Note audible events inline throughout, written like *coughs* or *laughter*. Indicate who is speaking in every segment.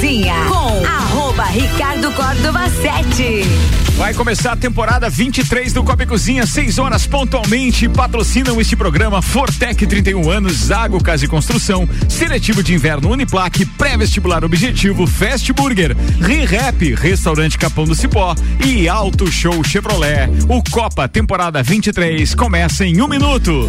Speaker 1: Cozinha com arroba Ricardo Córdova 7.
Speaker 2: Vai começar a temporada 23 do Copa Cozinha, 6 horas pontualmente. Patrocinam este programa Fortec 31 anos, Zago Casa e Construção, Seletivo de Inverno Uniplaque, Pré-Vestibular Objetivo, Fast Burger, Re-Rap, Restaurante Capão do Cipó e Auto Show Chevrolet. O Copa temporada 23 começa em um minuto.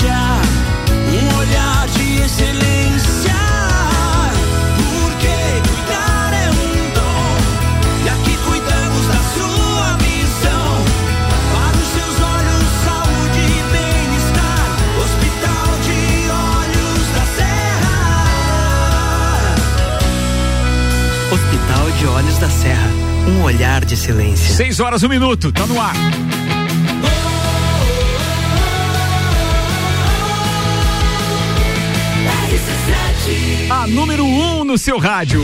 Speaker 3: Um olhar de excelência. Porque cuidar é um dom. E aqui cuidamos da sua visão. Para os seus olhos, saúde e bem-estar. Hospital de Olhos da Serra.
Speaker 4: Hospital de Olhos da Serra. Um olhar de silêncio.
Speaker 2: 6 horas, um minuto, tá no ar. A número 1 um no seu rádio.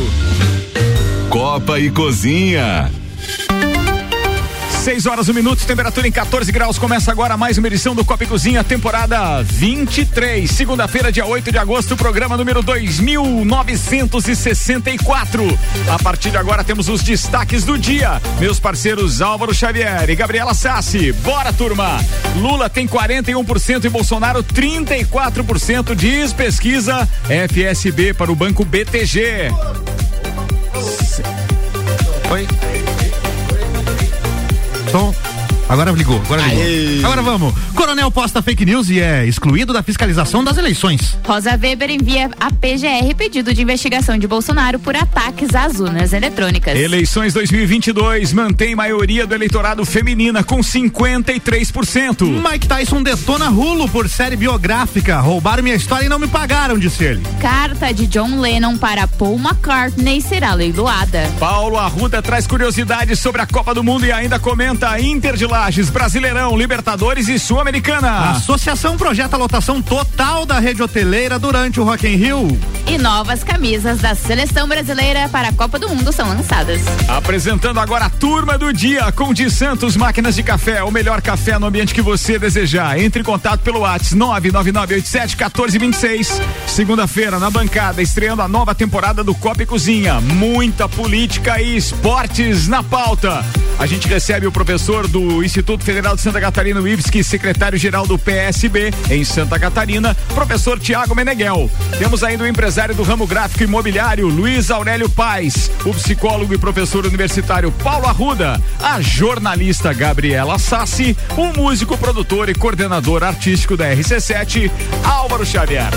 Speaker 5: Copa e Cozinha.
Speaker 2: 6 horas, 1 um minuto, temperatura em 14 graus. Começa agora mais uma edição do Copa e Cozinha, temporada 23. Segunda-feira, dia 8 de agosto, programa número 2964. A partir de agora temos os destaques do dia. Meus parceiros Álvaro Xavier e Gabriela Sassi. Bora, turma! Lula tem 41% e Bolsonaro 34%, diz pesquisa FSB para o Banco BTG.
Speaker 6: Oi. temps. Agora ligou, agora ligou.
Speaker 7: Aê.
Speaker 6: Agora vamos. Coronel posta fake news e é excluído da fiscalização das eleições.
Speaker 8: Rosa Weber envia a PGR pedido de investigação de Bolsonaro por ataques às urnas eletrônicas.
Speaker 2: Eleições 2022 mantém maioria do eleitorado feminina com 53%.
Speaker 6: Mike Tyson detona Rulo por série biográfica. Roubaram minha história e não me pagaram, disse ele.
Speaker 8: Carta de John Lennon para Paul McCartney será leiloada.
Speaker 2: Paulo Arruda traz curiosidades sobre a Copa do Mundo e ainda comenta Inter de Lages, Brasileirão, Libertadores e Sul-Americana.
Speaker 6: A associação projeta a lotação total da rede hoteleira durante o Rock in Rio.
Speaker 8: E novas camisas da seleção brasileira para a Copa do Mundo são lançadas.
Speaker 2: Apresentando agora a turma do dia com de Santos Máquinas de Café, o melhor café no ambiente que você desejar. Entre em contato pelo WhatsApp 999871426. Segunda-feira na bancada estreando a nova temporada do Copa e Cozinha. Muita política e esportes na pauta. A gente recebe o professor do Instituto Federal de Santa Catarina, o secretário-geral do PSB em Santa Catarina, professor Tiago Meneghel. Temos ainda o empresário do ramo gráfico imobiliário, Luiz Aurélio Paz, o psicólogo e professor universitário Paulo Arruda, a jornalista Gabriela Sassi, o músico, produtor e coordenador artístico da RC7, Álvaro Xavier.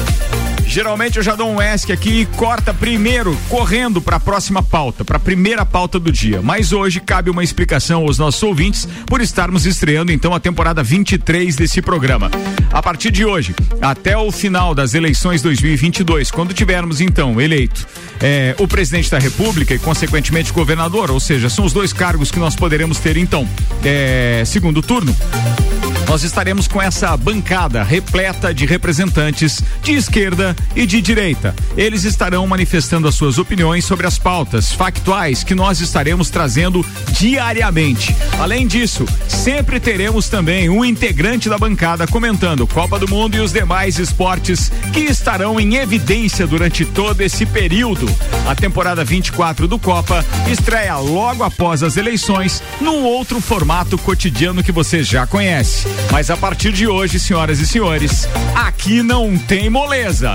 Speaker 2: Geralmente eu já dou um ESC aqui e corta primeiro, correndo para a próxima pauta, para a primeira pauta do dia. Mas hoje cabe uma explicação aos nossos ouvintes por estarmos estreando então a temporada 23 desse programa. A partir de hoje, até o final das eleições 2022, quando tivermos então eleito eh, o presidente da República e consequentemente governador, ou seja, são os dois cargos que nós poderemos ter então eh, segundo turno nós estaremos com essa bancada repleta de representantes de esquerda e de direita. Eles estarão manifestando as suas opiniões sobre as pautas factuais que nós estaremos trazendo diariamente. Além disso, sempre teremos também um integrante da bancada comentando Copa do Mundo e os demais esportes que estarão em evidência durante todo esse período. A temporada 24 do Copa estreia logo após as eleições num outro formato cotidiano que você já conhece. Mas a partir de hoje, senhoras e senhores, aqui não tem moleza.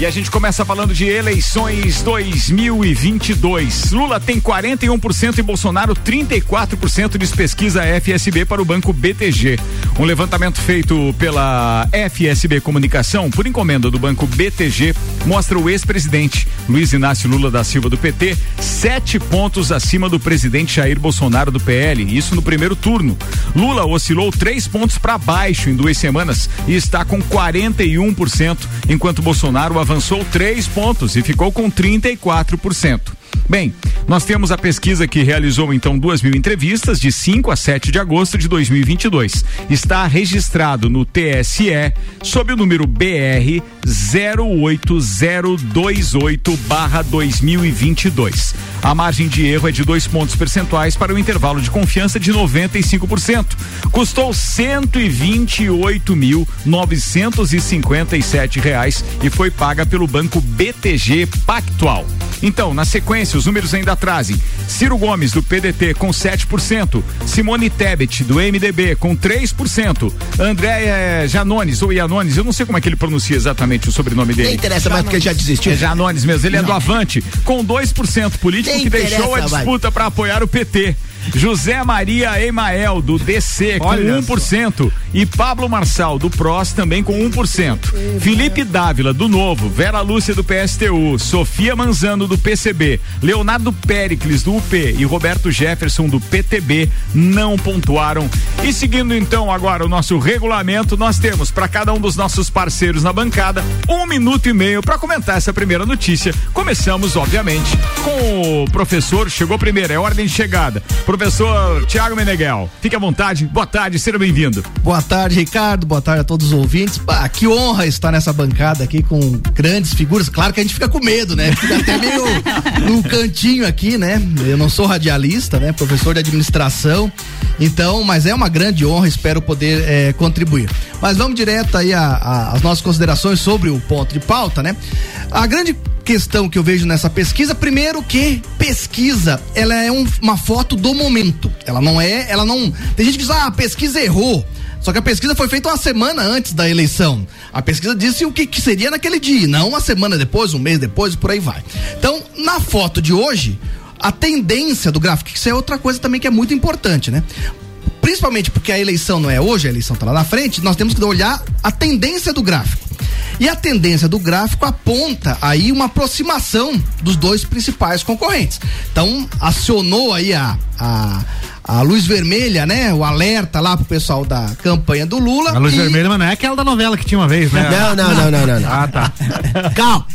Speaker 2: E a gente começa falando de eleições 2022. Lula tem 41% e Bolsonaro 34% de pesquisa FSB para o Banco BTG. Um levantamento feito pela FSB Comunicação por encomenda do Banco BTG mostra o ex-presidente Luiz Inácio Lula da Silva do PT sete pontos acima do presidente Jair Bolsonaro do PL, isso no primeiro turno. Lula oscilou três pontos para baixo em duas semanas e está com 41%, enquanto Bolsonaro avançou três pontos e ficou com 34%. Bem, nós temos a pesquisa que realizou então duas mil entrevistas de 5 a 7 de agosto de 2022. Está registrado no TSE sob o número BR 08028/2022. A margem de erro é de dois pontos percentuais para o intervalo de confiança de 95%. Custou 128.957 reais e foi paga pelo banco BTG Pactual. Então, na sequência, os números ainda trazem Ciro Gomes, do PDT, com 7%, Simone Tebet, do MDB, com 3%, André Janones, ou Ianones, eu não sei como é que ele pronuncia exatamente o sobrenome dele.
Speaker 7: Nem interessa mais porque já desistiu.
Speaker 2: É Janones mesmo, ele é do Avante, com 2% político
Speaker 7: Nem
Speaker 2: que deixou a disputa para apoiar o PT. José Maria Emael, do DC, com
Speaker 6: Olha
Speaker 2: 1%. E Pablo Marçal, do PROS, também com 1%. Felipe Dávila, do Novo. Vera Lúcia, do PSTU. Sofia Manzano, do PCB. Leonardo Pericles, do UP. E Roberto Jefferson, do PTB, não pontuaram. E seguindo então agora o nosso regulamento, nós temos para cada um dos nossos parceiros na bancada um minuto e meio para comentar essa primeira notícia. Começamos, obviamente, com o professor. Chegou primeiro, é ordem de chegada. Professor Tiago Meneghel, fique à vontade. Boa tarde, seja bem-vindo.
Speaker 7: Boa tarde, Ricardo. Boa tarde a todos os ouvintes. Pá, que honra estar nessa bancada aqui com grandes figuras. Claro que a gente fica com medo, né? Fica até meio *laughs* num cantinho aqui, né? Eu não sou radialista, né? Professor de administração. Então, mas é uma grande honra, espero poder eh, contribuir. Mas vamos direto aí às nossas considerações sobre o ponto de pauta, né? A grande questão que eu vejo nessa pesquisa, primeiro que pesquisa, ela é um- uma foto do momento. Ela não é, ela não. Tem gente que diz, ah, a pesquisa errou. Só que a pesquisa foi feita uma semana antes da eleição. A pesquisa disse o que, que seria naquele dia, não uma semana depois, um mês depois, por aí vai. Então, na foto de hoje, a tendência do gráfico, que isso é outra coisa também que é muito importante, né? Principalmente porque a eleição não é hoje, a eleição está lá na frente, nós temos que olhar a tendência do gráfico. E a tendência do gráfico aponta aí uma aproximação dos dois principais concorrentes. Então, acionou aí a, a, a luz vermelha, né? O alerta lá pro pessoal da campanha do Lula.
Speaker 6: A luz
Speaker 7: e-
Speaker 6: vermelha, mas não é aquela da novela que tinha uma vez, né?
Speaker 9: Não, não, não, não, não, não.
Speaker 6: Ah, tá.
Speaker 9: Calma,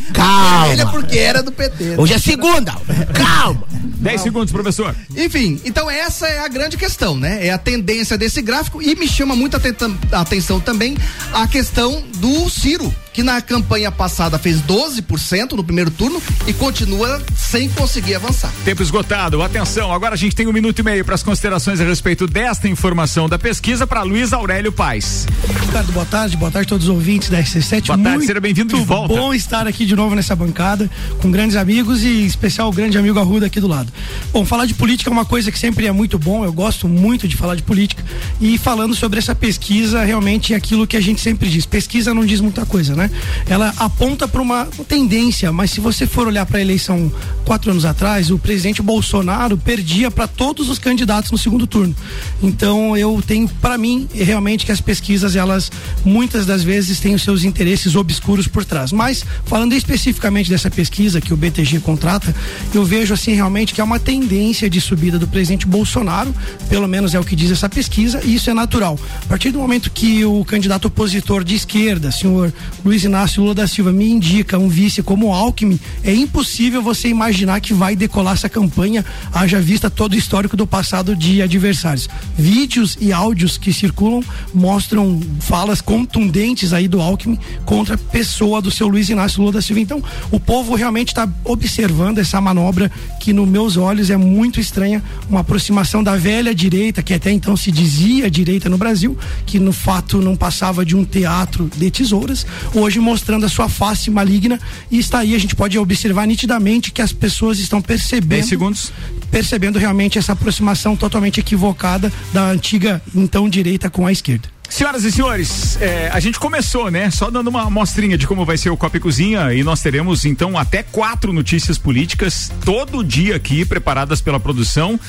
Speaker 7: Vermelha
Speaker 9: calma.
Speaker 7: porque era do PT. né?
Speaker 9: Hoje é segunda. Calma.
Speaker 2: 10 segundos, professor.
Speaker 7: Enfim, então essa é a grande questão, né? É a tendência desse gráfico e me chama muito a aten- a atenção também a questão do Ciro, que na campanha passada fez 12% no primeiro turno e continua sem conseguir avançar.
Speaker 2: Tempo esgotado. Atenção, agora a gente tem um minuto e meio para as considerações a respeito desta informação da pesquisa para Luiz Aurélio Paz.
Speaker 10: Ricardo, boa tarde, boa tarde a todos os ouvintes da RC7.
Speaker 2: Boa tarde,
Speaker 10: Muito
Speaker 2: seja bem-vindo de volta.
Speaker 10: bom estar aqui de novo nessa bancada, com grandes amigos e em especial o grande amigo Arruda aqui do lado. Bom, falar de política é uma coisa que sempre é muito bom, eu gosto muito de falar de política. E falando sobre essa pesquisa, realmente é aquilo que a gente sempre diz. Pesquisa não diz muita coisa, né? Ela aponta para uma tendência, mas se você for olhar para a eleição quatro anos atrás, o presidente Bolsonaro perdia para todos os candidatos no segundo turno. Então eu tenho para mim realmente que as pesquisas elas muitas das vezes têm os seus interesses obscuros por trás. Mas falando especificamente dessa pesquisa que o BTG contrata, eu vejo assim realmente que é uma tendência de subida do presidente Bolsonaro, pelo menos é o que diz essa pesquisa, e isso é natural. A partir do momento que o candidato opositor de esquerda, senhor Luiz Inácio Lula da Silva, me indica um vice como Alckmin, é impossível você imaginar que vai decolar essa campanha, haja vista todo o histórico do passado de adversários. Vídeos e áudios que circulam mostram falas contundentes aí do Alckmin contra a pessoa do seu Luiz Inácio Lula da Silva. Então, o povo realmente está observando essa manobra que, nos meus olhos, é muito estranha. Uma aproximação da velha direita, que até então se dizia direita no Brasil, que no fato não passava de um teatro de tesouras, hoje mostrando a sua face maligna. E está aí, a gente pode observar nitidamente que as pessoas estão percebendo.
Speaker 2: 10 segundos.
Speaker 10: Percebendo realmente essa aproximação totalmente equivocada da antiga, então, direita com a esquerda.
Speaker 2: Senhoras e senhores, é, a gente começou, né? Só dando uma amostrinha de como vai ser o Copa e Cozinha e nós teremos então até quatro notícias políticas todo dia aqui preparadas pela produção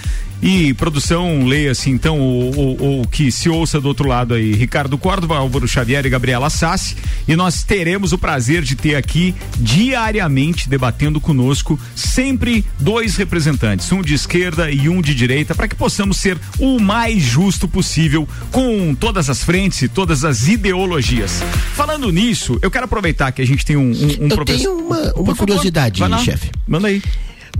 Speaker 2: E produção, leia-se então o, que se ouça do outro lado aí, Ricardo Córdova, Álvaro Xavier e Gabriela Sassi. E nós teremos o prazer de ter aqui diariamente debatendo conosco sempre dois representantes, um de esquerda e um de direita, para que possamos ser o mais justo possível com todas as frentes e todas as ideologias. Falando nisso, eu quero aproveitar que a gente tem um, um, um
Speaker 9: eu Tenho uma, uma curiosidade, chefe.
Speaker 2: Manda aí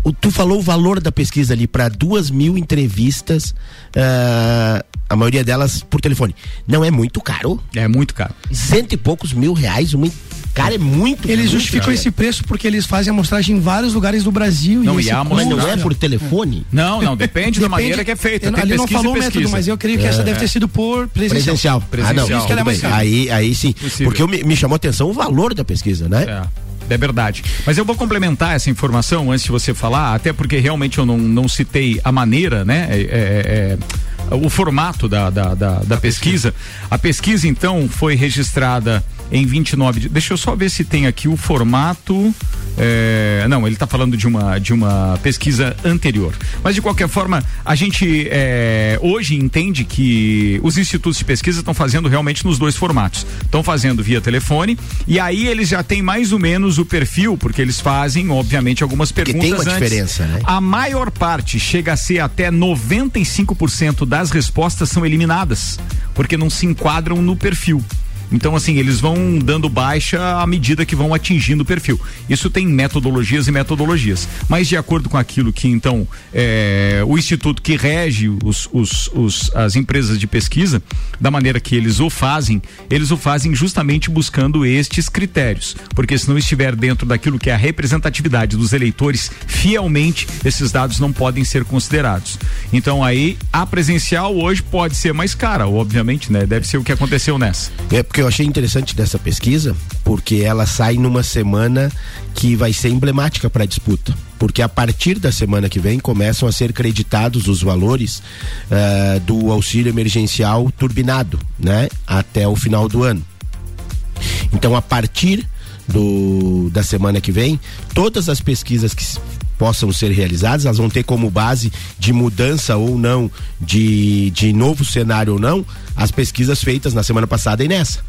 Speaker 9: o, tu falou o valor da pesquisa ali para duas mil entrevistas, uh, a maioria delas por telefone. Não é muito caro?
Speaker 2: É muito caro.
Speaker 9: Cento e poucos mil reais, uma Cara, é muito
Speaker 10: Eles justificam esse preço porque eles fazem a mostragem em vários lugares do Brasil.
Speaker 9: Não,
Speaker 10: e,
Speaker 9: e a mas não é por telefone?
Speaker 2: Não, não, depende, da maneira que é feita.
Speaker 10: Eu, ali não falou o método, mas eu creio que é. essa deve ter sido por presencial.
Speaker 9: Presencial. presencial. Ah, não, isso que ela é mais aí, aí sim. Possível. Porque me, me chamou a atenção o valor da pesquisa, né?
Speaker 2: É. É verdade. Mas eu vou complementar essa informação antes de você falar, até porque realmente eu não, não citei a maneira, né? É, é, é, o formato da, da, da, da pesquisa. A pesquisa, então, foi registrada em 29 de. Deixa eu só ver se tem aqui o formato. É, não, ele está falando de uma, de uma pesquisa anterior. Mas de qualquer forma, a gente é, hoje entende que os institutos de pesquisa estão fazendo realmente nos dois formatos. Estão fazendo via telefone e aí eles já têm mais ou menos o perfil, porque eles fazem, obviamente, algumas perguntas.
Speaker 9: Que tem uma antes. diferença, né?
Speaker 2: A maior parte chega a ser até 95% das respostas são eliminadas, porque não se enquadram no perfil. Então, assim, eles vão dando baixa à medida que vão atingindo o perfil. Isso tem metodologias e metodologias. Mas de acordo com aquilo que, então, é, o instituto que rege os, os, os, as empresas de pesquisa, da maneira que eles o fazem, eles o fazem justamente buscando estes critérios. Porque se não estiver dentro daquilo que é a representatividade dos eleitores fielmente, esses dados não podem ser considerados. Então, aí, a presencial hoje pode ser mais cara, obviamente, né? Deve ser o que aconteceu nessa.
Speaker 9: É que eu achei interessante dessa pesquisa, porque ela sai numa semana que vai ser emblemática para a disputa. Porque a partir da semana que vem começam a ser creditados os valores uh, do auxílio emergencial turbinado, né? Até o final do ano. Então, a partir do, da semana que vem, todas as pesquisas que possam ser realizadas, elas vão ter como base de mudança ou não, de, de novo cenário ou não, as pesquisas feitas na semana passada e nessa.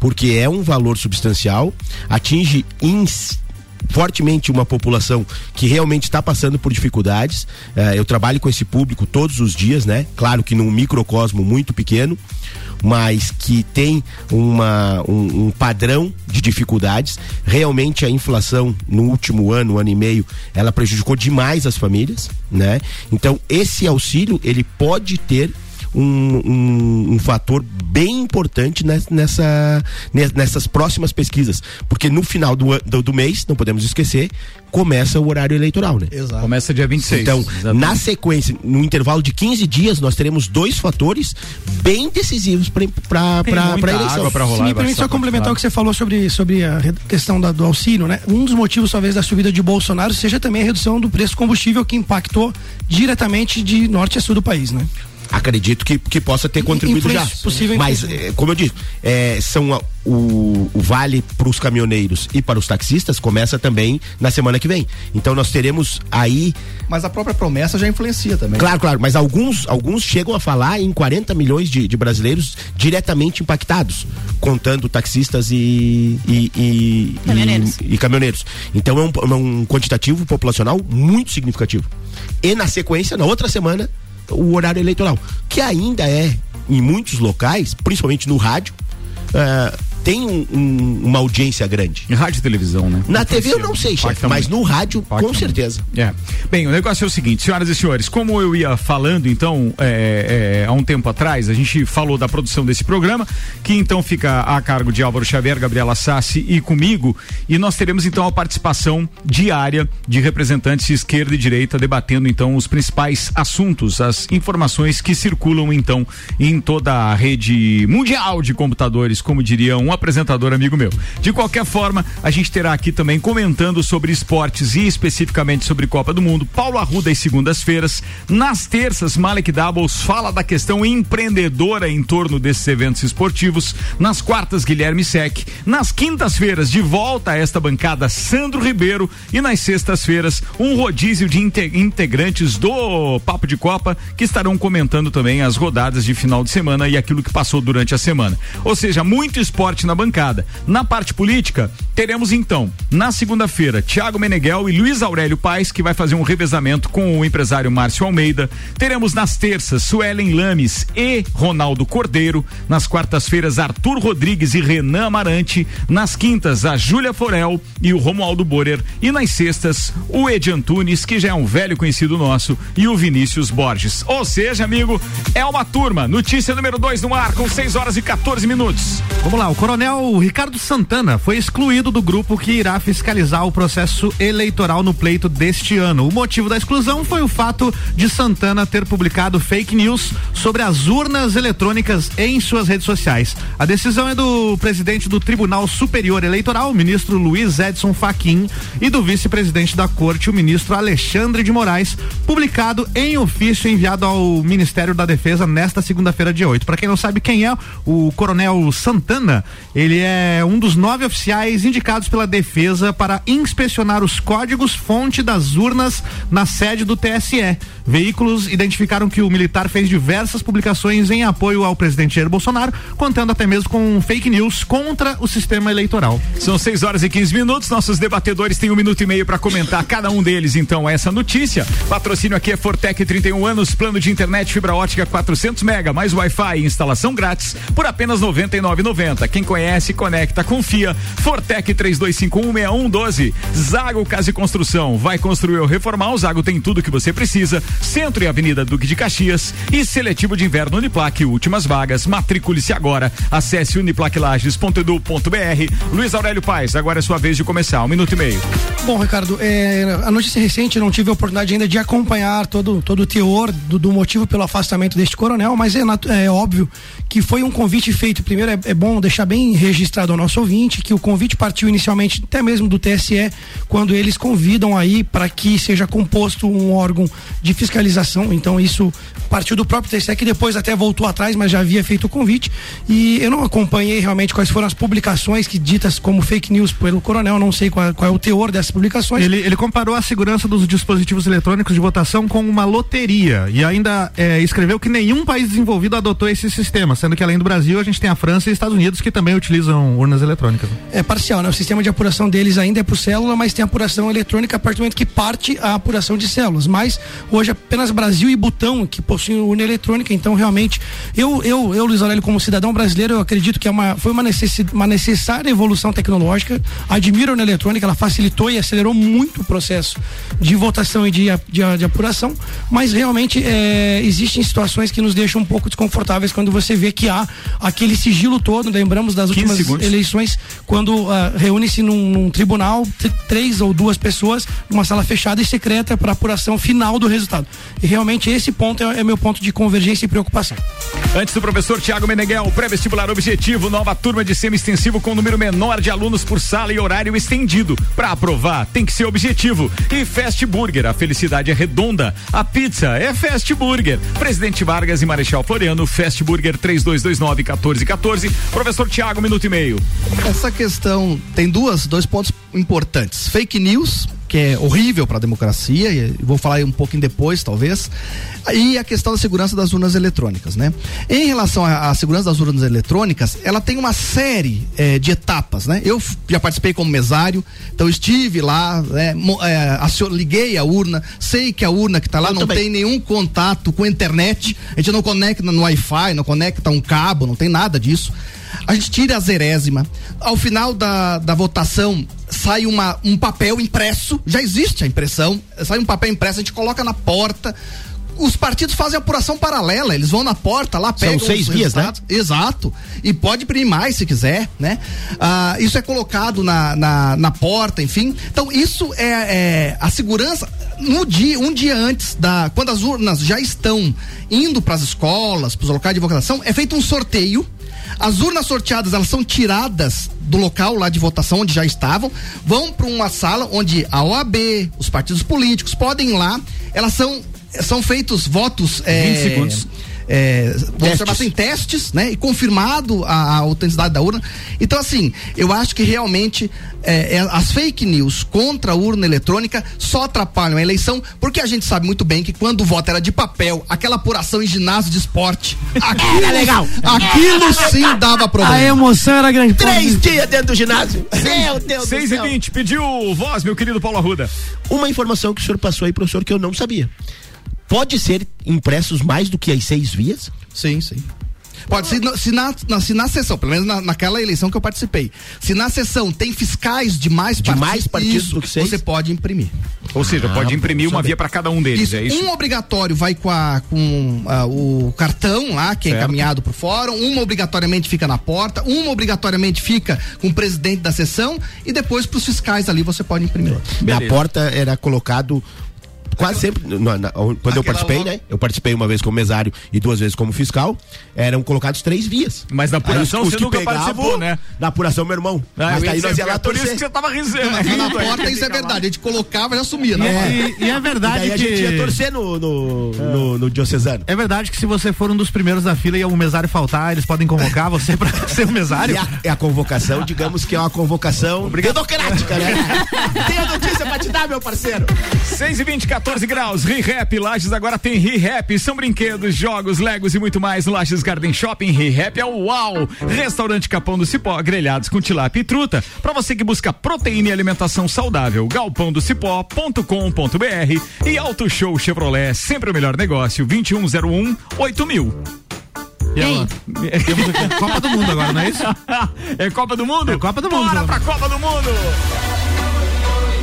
Speaker 9: Porque é um valor substancial, atinge ins fortemente uma população que realmente está passando por dificuldades. Uh, eu trabalho com esse público todos os dias, né? Claro que num microcosmo muito pequeno, mas que tem uma, um, um, padrão de dificuldades. Realmente a inflação no último ano, ano e meio, ela prejudicou demais as famílias, né? Então esse auxílio ele pode ter um, um, um fator bem importante nessa, nessas próximas pesquisas. Porque no final do, do, do, mês, não podemos esquecer, começa o horário eleitoral, né?
Speaker 2: Exato. Começa dia 26.
Speaker 9: Então, Exatamente. na sequência, no intervalo de 15 dias, nós teremos dois fatores bem decisivos para a eleição.
Speaker 10: Água rolar, Se me permite só complementar o que você falou sobre, sobre a questão da, do auxílio, né? Um dos motivos, talvez, da subida de Bolsonaro seja também a redução do preço do combustível que impactou diretamente de norte a sul do país, né?
Speaker 9: Acredito que, que possa ter contribuído já. Mas, é, como eu disse, é, são a, o, o, vale para os caminhoneiros e para os taxistas começa também na semana que vem. Então nós teremos aí.
Speaker 7: Mas a própria promessa já influencia também.
Speaker 9: Claro, claro. Mas alguns, alguns chegam a falar em 40 milhões de, de brasileiros diretamente impactados, contando taxistas e, e, e, caminhoneiros. e, e caminhoneiros. Então é um, é um quantitativo populacional muito significativo. E na sequência, na outra semana, o horário eleitoral, que ainda é, em muitos locais, principalmente no rádio, uh, tem um, um, uma audiência grande.
Speaker 2: Em rádio e televisão, né?
Speaker 9: Na TV eu não sei, chefe, mas no rádio, Pode com também. certeza.
Speaker 2: É. Bem, o negócio é o seguinte, senhoras e senhores, como eu ia falando, então, é, é, há um tempo atrás, a gente falou da produção desse programa, que então fica a cargo de Álvaro Xavier, Gabriela Sassi e comigo, e nós teremos então a participação diária de representantes de esquerda e direita debatendo então os principais assuntos, as informações que circulam então em toda a rede mundial de computadores, como diria um apresentador amigo meu. De qualquer forma, a gente terá aqui também comentando sobre esportes e especificamente sobre Copa do Mundo, Paulo Arruda às segundas-feiras. Nas terças, Malek Doubles fala da questão empreendedora em torno desses eventos esportivos. Nas quartas, Guilherme Sec. Nas quintas-feiras, de volta a esta bancada, Sandro Ribeiro. E nas sextas-feiras, um rodízio de integrantes do Papo de Copa que estarão comentando também as rodadas de final de semana e aquilo que passou durante a semana. Ou seja, muito esporte na bancada. Na parte política, teremos então, na segunda-feira, Tiago Meneghel e Luiz Aurélio Paes, que vai fazer um revezamento com o empresário Márcio Almeida. Teremos nas terças Suelen Lames e Ronaldo Cordeiro. Nas quartas-feiras, Arthur Rodrigues e Renan Amarante. Nas quintas, a Júlia Forel e o Romualdo Borer. E nas sextas, o Edi Antunes, que já é um velho conhecido nosso, e o Vinícius Borges. Ou seja, amigo, é uma turma. Notícia número 2 no ar, com 6 horas e 14 minutos.
Speaker 6: Vamos lá, o coronel Ricardo Santana foi excluído do grupo que irá fiscalizar o processo eleitoral no pleito deste ano. O motivo da exclusão foi o fato de Santana ter publicado fake news sobre as urnas eletrônicas em suas redes sociais. A decisão é do presidente do Tribunal Superior Eleitoral, ministro Luiz Edson Fachin, e do vice-presidente da Corte, o ministro Alexandre de Moraes, publicado em ofício enviado ao Ministério da Defesa nesta segunda-feira, dia 8. Para quem não sabe quem é, o coronel Santana, ele é um dos nove oficiais indicados pela defesa para inspecionar os códigos fonte das urnas na sede do TSE. Veículos identificaram que o militar fez diversas publicações em apoio ao presidente Jair Bolsonaro, contando até mesmo com fake news contra o sistema eleitoral.
Speaker 2: São 6 horas e 15 minutos. Nossos debatedores têm um minuto e meio para comentar cada um deles, então, essa notícia. Patrocínio aqui é Fortec 31 anos, plano de internet fibra ótica 400 mega, mais Wi-Fi e instalação grátis por apenas 99,90. Quem conhece, conecta, confia. Fortec 32516112. Zago Casa e Construção. Vai construir ou reformar? O Zago tem tudo que você precisa. Centro e Avenida Duque de Caxias e seletivo de inverno Uniplaque, últimas vagas. Matricule-se agora. Acesse uniplaquilages.edu.br. Luiz Aurélio Paz, agora é sua vez de começar. Um minuto e meio.
Speaker 10: Bom, Ricardo, é, a notícia recente não tive a oportunidade ainda de acompanhar todo, todo o teor do, do motivo pelo afastamento deste coronel, mas é, é óbvio que foi um convite feito. Primeiro, é, é, bom deixar bem registrado ao nosso ouvinte que o convite partiu inicialmente até mesmo do TSE, quando eles convidam aí para que seja composto um órgão de fiscalização. Então, isso partiu do próprio TSE, que depois até voltou atrás, mas já havia feito o convite. E eu não acompanhei realmente quais foram as publicações que ditas como fake news pelo coronel, não sei qual, qual é o teor dessas publicações.
Speaker 6: Ele, ele comparou a segurança dos dispositivos eletrônicos de votação com uma loteria e ainda é, escreveu que nenhum país desenvolvido adotou esse sistema, sendo que além do Brasil a gente tem a França e Estados Unidos que também utilizam urnas eletrônicas.
Speaker 10: É parcial, né? O sistema de apuração deles ainda é por célula, mas tem apuração eletrônica a partir do momento que parte a apuração de células. Mas hoje apenas Brasil e Butão que possuem urna eletrônica, então realmente eu, eu, eu Luiz Aurélio, como cidadão brasileiro, eu acredito que é uma, foi uma, necessi, uma necessária evolução tecnológica. Admiro a urna eletrônica, ela facilitou e acelerou muito o processo de votação e de, de, de apuração, mas realmente é, existem situações que nos deixam um pouco desconfortáveis quando você vê que há aquele sigilo todo. Lembramos das últimas segundos. eleições, quando uh, reúne-se num, num, tribunal três ou duas pessoas, numa sala fechada e secreta para apuração final do resultado. E realmente esse ponto é, é meu ponto de convergência e preocupação.
Speaker 2: Antes do professor Tiago Meneghel, pré-vestibular objetivo, nova turma de semi-extensivo com número menor de alunos por sala e horário estendido. Para aprovar, tem que ser objetivo. E Fast Burger, a felicidade é redonda. A pizza é Fast Burger. Presidente Vargas e Marechal Floriano, Fast Burger 3229 1414. Professor Tiago, minuto e meio.
Speaker 7: Essa questão tem duas, dois pontos importantes. Fake news que é horrível para a democracia, e vou falar um pouquinho depois, talvez, e a questão da segurança das urnas eletrônicas, né? Em relação à, segurança das urnas eletrônicas, ela tem uma série é, de etapas, né? Eu já participei como mesário, então estive lá, né? é, liguei a urna, sei que a urna que está lá Eu não também. tem nenhum contato com a internet, a gente não conecta no Wi-Fi, não conecta um cabo, não tem nada disso a gente tira a zerésima. Ao final da, da votação, sai uma, um papel impresso, já existe a impressão, sai um papel impresso, a gente coloca na porta. Os partidos fazem apuração paralela, eles vão na porta lá, pegam
Speaker 6: São seis dias, né?
Speaker 7: Exato. E pode imprimir mais se quiser, né? Ah, isso é colocado na, na, na porta, enfim. Então, isso é, é a segurança no dia, um dia antes da. Quando as urnas já estão indo para as escolas, para os locais de votação, é feito um sorteio. As urnas sorteadas, elas são tiradas do local lá de votação onde já estavam, vão para uma sala onde a OAB, os partidos políticos podem ir lá, elas são são feitos votos é,
Speaker 2: 20 segundos.
Speaker 7: é, vamos chamar assim, testes, né? E confirmado a, a autenticidade da urna. Então, assim, eu acho que realmente é, é, as fake news contra a urna eletrônica só atrapalham a eleição, porque a gente sabe muito bem que quando o voto era de papel, aquela apuração em ginásio de esporte, *laughs* aquilo,
Speaker 9: Era legal.
Speaker 7: aquilo sim dava
Speaker 10: A
Speaker 7: problema.
Speaker 10: emoção era grande.
Speaker 9: Três dias dentro do ginásio. Meu Deus
Speaker 2: 6
Speaker 9: do
Speaker 2: e
Speaker 9: céu.
Speaker 2: 20 pediu voz, meu querido Paulo Arruda.
Speaker 9: Uma informação que o senhor passou aí, professor, que eu não sabia. Pode ser impressos mais do que as seis vias?
Speaker 7: Sim, sim. Pode, se, na- se, na, na- se na sessão, pelo menos na, naquela eleição que eu participei, se na sessão tem fiscais de mais
Speaker 9: De mais partidos do que seis?
Speaker 7: você pode imprimir.
Speaker 2: Ou seja, pode imprimir uma via para cada um deles,
Speaker 7: Isso,
Speaker 2: é isso?
Speaker 7: Um obrigatório vai com, a- com ah, o cartão lá, que é
Speaker 2: Certo.
Speaker 7: encaminhado pro fórum, uma obrigatoriamente fica na porta, uma obrigatoriamente fica com o presidente da sessão e depois pros fiscais ali você pode imprimir.
Speaker 9: Na porta era colocado quase sempre, na- na- quando eu participei,
Speaker 7: logo-
Speaker 9: né? Eu participei uma vez como mesário e duas vezes como fiscal, eram colocados três vias.
Speaker 2: Mas na apuração
Speaker 9: os- os
Speaker 2: você
Speaker 9: que
Speaker 2: nunca
Speaker 9: pegavam,
Speaker 2: participou, né?
Speaker 9: Na apuração, meu irmão.
Speaker 2: Ah,
Speaker 9: Mas daí nós ia lá
Speaker 2: é por isso
Speaker 9: torcer.
Speaker 2: que você tava risando.
Speaker 7: Mas
Speaker 2: né?
Speaker 7: na *laughs* porta isso é verdade, a gente colocava e já sumia, né?
Speaker 6: E, e é verdade
Speaker 9: Daí a
Speaker 6: que.
Speaker 9: gente ia torcer no, no, no, no diocesano.
Speaker 6: É verdade que se você for um dos primeiros da fila e o mesário faltar, eles podem convocar você pra *laughs* ser o mesário?
Speaker 9: E a, a convocação, digamos que é uma convocação democrática, né? *laughs* Tenho notícia pra te dar, meu parceiro.
Speaker 2: 6 e 20, 14 graus. ReHap Lages agora tem ReHap. São brinquedos, jogos, legos e muito mais no Lages Garden Shopping. ReHap é o UAU. Restaurante Capão do Cipó, grelhados com tilápia e truta. Pra você que busca proteína e alimentação saudável, galpãodocipó.com.br e Auto Show Chevrolet, sempre o melhor negócio, 2101 8000.
Speaker 6: E ela- Temos aqui a Copa do Mundo agora, não é isso? *laughs*
Speaker 2: é Copa do Mundo?
Speaker 6: É Copa do Mundo.
Speaker 2: Bora pra Copa do Mundo!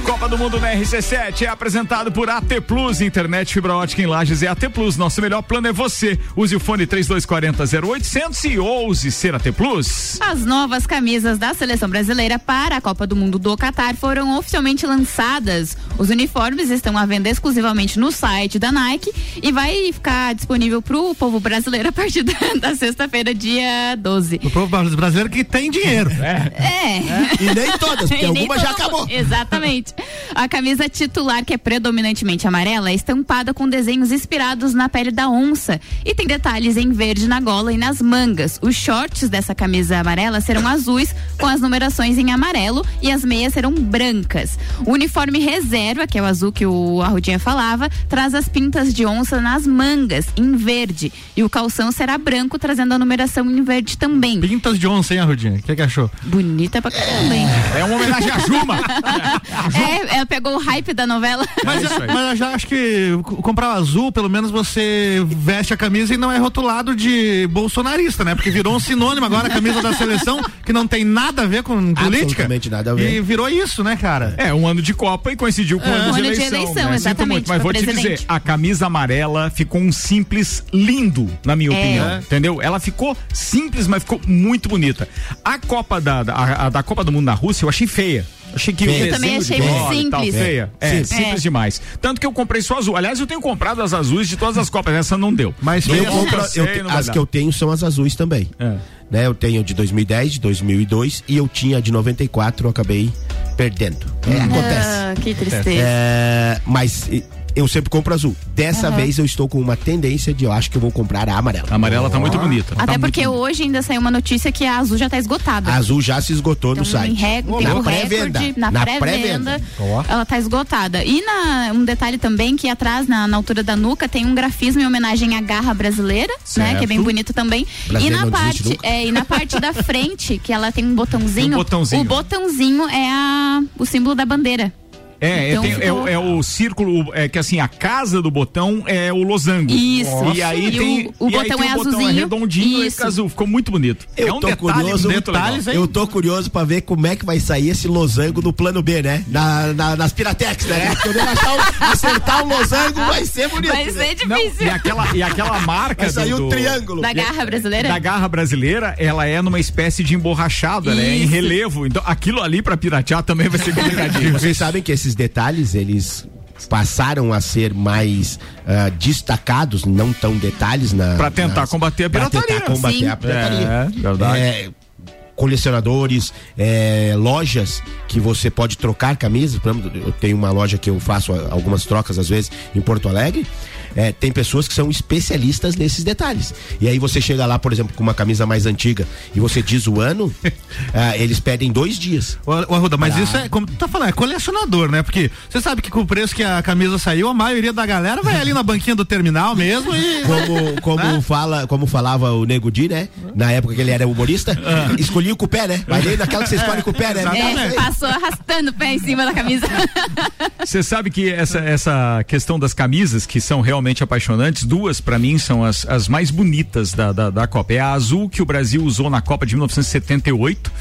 Speaker 2: Copa do Mundo na RC7 é apresentado por AT Plus, internet fibra ótica em Lages é AT Plus. Nosso melhor plano é você. Use o fone 3240 0800 e ouse ser AT Plus.
Speaker 8: As novas camisas da seleção brasileira para a Copa do Mundo do Catar foram oficialmente lançadas. Os uniformes estão à venda exclusivamente no site da Nike e vai ficar disponível para o povo brasileiro a partir *laughs* da, da sexta-feira, dia 12.
Speaker 6: O povo brasileiro que tem dinheiro.
Speaker 8: É.
Speaker 9: E nem todas, porque *laughs*
Speaker 8: E nem
Speaker 9: alguma já acabou.
Speaker 8: Exatamente. *laughs* A camisa titular, que é predominantemente amarela, é estampada com desenhos inspirados na pele da onça e tem detalhes em verde na gola e nas mangas. Os shorts dessa camisa amarela serão azuis com as numerações em amarelo e as meias serão brancas. O uniforme reserva, que é o azul que o Arrudinha falava, traz as pintas de onça nas mangas em verde e o calção será branco, trazendo a numeração em verde também.
Speaker 6: Pintas de onça, hein, Arrudinha? O que, que achou?
Speaker 8: Bonita pra caramba, hein?
Speaker 2: É uma homenagem à Juma. *laughs*
Speaker 8: É, ela pegou o hype da novela.
Speaker 6: Mas,
Speaker 2: isso aí.
Speaker 6: mas eu já acho que comprar o azul, pelo menos você veste a camisa e não é rotulado de bolsonarista, né? Porque virou um sinônimo agora a camisa da seleção, que não tem nada a ver com política.
Speaker 9: Absolutamente nada a ver.
Speaker 6: E virou isso, né, cara?
Speaker 2: É, um ano de Copa e coincidiu com o
Speaker 8: É.
Speaker 2: ano,
Speaker 8: Um
Speaker 2: de
Speaker 8: ano de
Speaker 2: eleição. né? Sinto
Speaker 8: exatamente,
Speaker 2: muito, mas vou te
Speaker 8: presidente.
Speaker 2: dizer, a camisa amarela ficou um simples lindo, na minha
Speaker 8: É.
Speaker 2: opinião. Entendeu? Ela ficou simples, mas ficou muito bonita. A Copa da, da, a- a da Copa do Mundo na Rússia eu achei feia. Achei que
Speaker 9: Feia.
Speaker 2: o
Speaker 9: Eu
Speaker 8: também achei muito
Speaker 2: e
Speaker 8: simples.
Speaker 2: feia. É,
Speaker 9: Sim.
Speaker 2: simples
Speaker 8: É.
Speaker 2: demais. Tanto que eu comprei só azul. Aliás, eu tenho comprado as azuis de todas as Copas. Essa não deu.
Speaker 6: Mas
Speaker 9: Eu compro, as que eu tenho são as azuis também.
Speaker 2: É.
Speaker 9: Né, eu tenho de 2010, de 2002 e eu tinha de 94, eu acabei perdendo. É, acontece.
Speaker 8: Ah, que tristeza.
Speaker 9: É, mas eu sempre compro azul. Dessa vez eu estou com uma tendência de eu acho que eu vou comprar a amarela.
Speaker 2: A amarela tá muito bonita.
Speaker 8: Até
Speaker 2: tá
Speaker 8: porque
Speaker 2: muito
Speaker 8: hoje ainda saiu uma notícia que a azul já tá esgotada.
Speaker 9: A azul já se esgotou
Speaker 8: Então,
Speaker 9: no site.
Speaker 8: Em rec-
Speaker 9: na pré-venda.
Speaker 8: recorde, na, pré-venda, ela tá esgotada. E na, um detalhe também que atrás, na, na altura da nuca, tem um grafismo em homenagem à garra brasileira, né? Que é bem
Speaker 2: Certo.
Speaker 8: bonito também. E na, parte, é, e na parte da *laughs* frente, que ela tem um botãozinho,
Speaker 2: Um botãozinho.
Speaker 8: o botãozinho é a, o símbolo da bandeira.
Speaker 2: É,
Speaker 8: Então
Speaker 2: é, tem- é o-
Speaker 8: ficou-
Speaker 2: é o círculo, é que assim, a casa do botão é o losango.
Speaker 8: Isso.
Speaker 2: E aí
Speaker 8: E
Speaker 2: tem.
Speaker 8: o- o
Speaker 2: e aí
Speaker 8: botão
Speaker 2: tem
Speaker 8: é
Speaker 2: o botão
Speaker 8: azulzinho.
Speaker 2: redondinho e
Speaker 8: Isso.
Speaker 2: fica azul. Ficou muito bonito.
Speaker 9: Eu
Speaker 2: é um
Speaker 9: tô
Speaker 2: detalhe
Speaker 9: curioso,
Speaker 2: muito
Speaker 6: detalhes,
Speaker 2: legal.
Speaker 9: Eu tô curioso pra ver como é que vai sair esse losango no plano B, né? Na, na- nas Piratex, né? Quando eu achar o- acertar o losango vai ser bonito.
Speaker 8: Vai
Speaker 9: né?
Speaker 8: ser
Speaker 2: Não,
Speaker 8: difícil.
Speaker 2: e aquela, e aquela marca
Speaker 9: Vai sair
Speaker 2: do,
Speaker 9: o triângulo.
Speaker 8: Da garra brasileira?
Speaker 2: da garra brasileira, ela é numa espécie de emborrachado, ela é em
Speaker 8: Isso.
Speaker 2: relevo. Então aquilo ali pra piratear também vai ser complicadinho.
Speaker 9: Vocês sabem que esses detalhes, eles passaram a ser mais ah, destacados, não tão detalhes na
Speaker 2: Pra tentar combater a
Speaker 9: pra
Speaker 2: pirataria.
Speaker 9: tentar combater
Speaker 8: Sim.
Speaker 9: a pirataria.
Speaker 2: É, verdade.
Speaker 9: É, colecionadores, é, lojas que você pode trocar camisas. Por exemplo, eu tenho uma loja que eu faço a- algumas trocas às vezes em Porto Alegre. É, tem pessoas que são especialistas nesses detalhes. E aí você chega lá, por exemplo, com uma camisa mais antiga e você diz o ano, *laughs* ah, eles pedem dois dias.
Speaker 6: Ô, Arruda, mas isso é, como tu tá falando, é colecionador, né? Porque você sabe que com o preço que a camisa saiu, a maioria da galera vai ali na banquinha do terminal mesmo e.
Speaker 9: Como, como, *laughs* fala, como falava o Nego Di, né? Na época que ele era humorista, escolhi o com o pé, né? Vai ler naquela que você escolhe com o pé, né?
Speaker 8: É, passou arrastando o pé em cima da camisa. *laughs*
Speaker 2: Você sabe que essa, essa questão das camisas, que são realmente apaixonantes, duas pra mim são as, as mais bonitas da, da, da Copa. É a azul que o Brasil usou na Copa de 1978,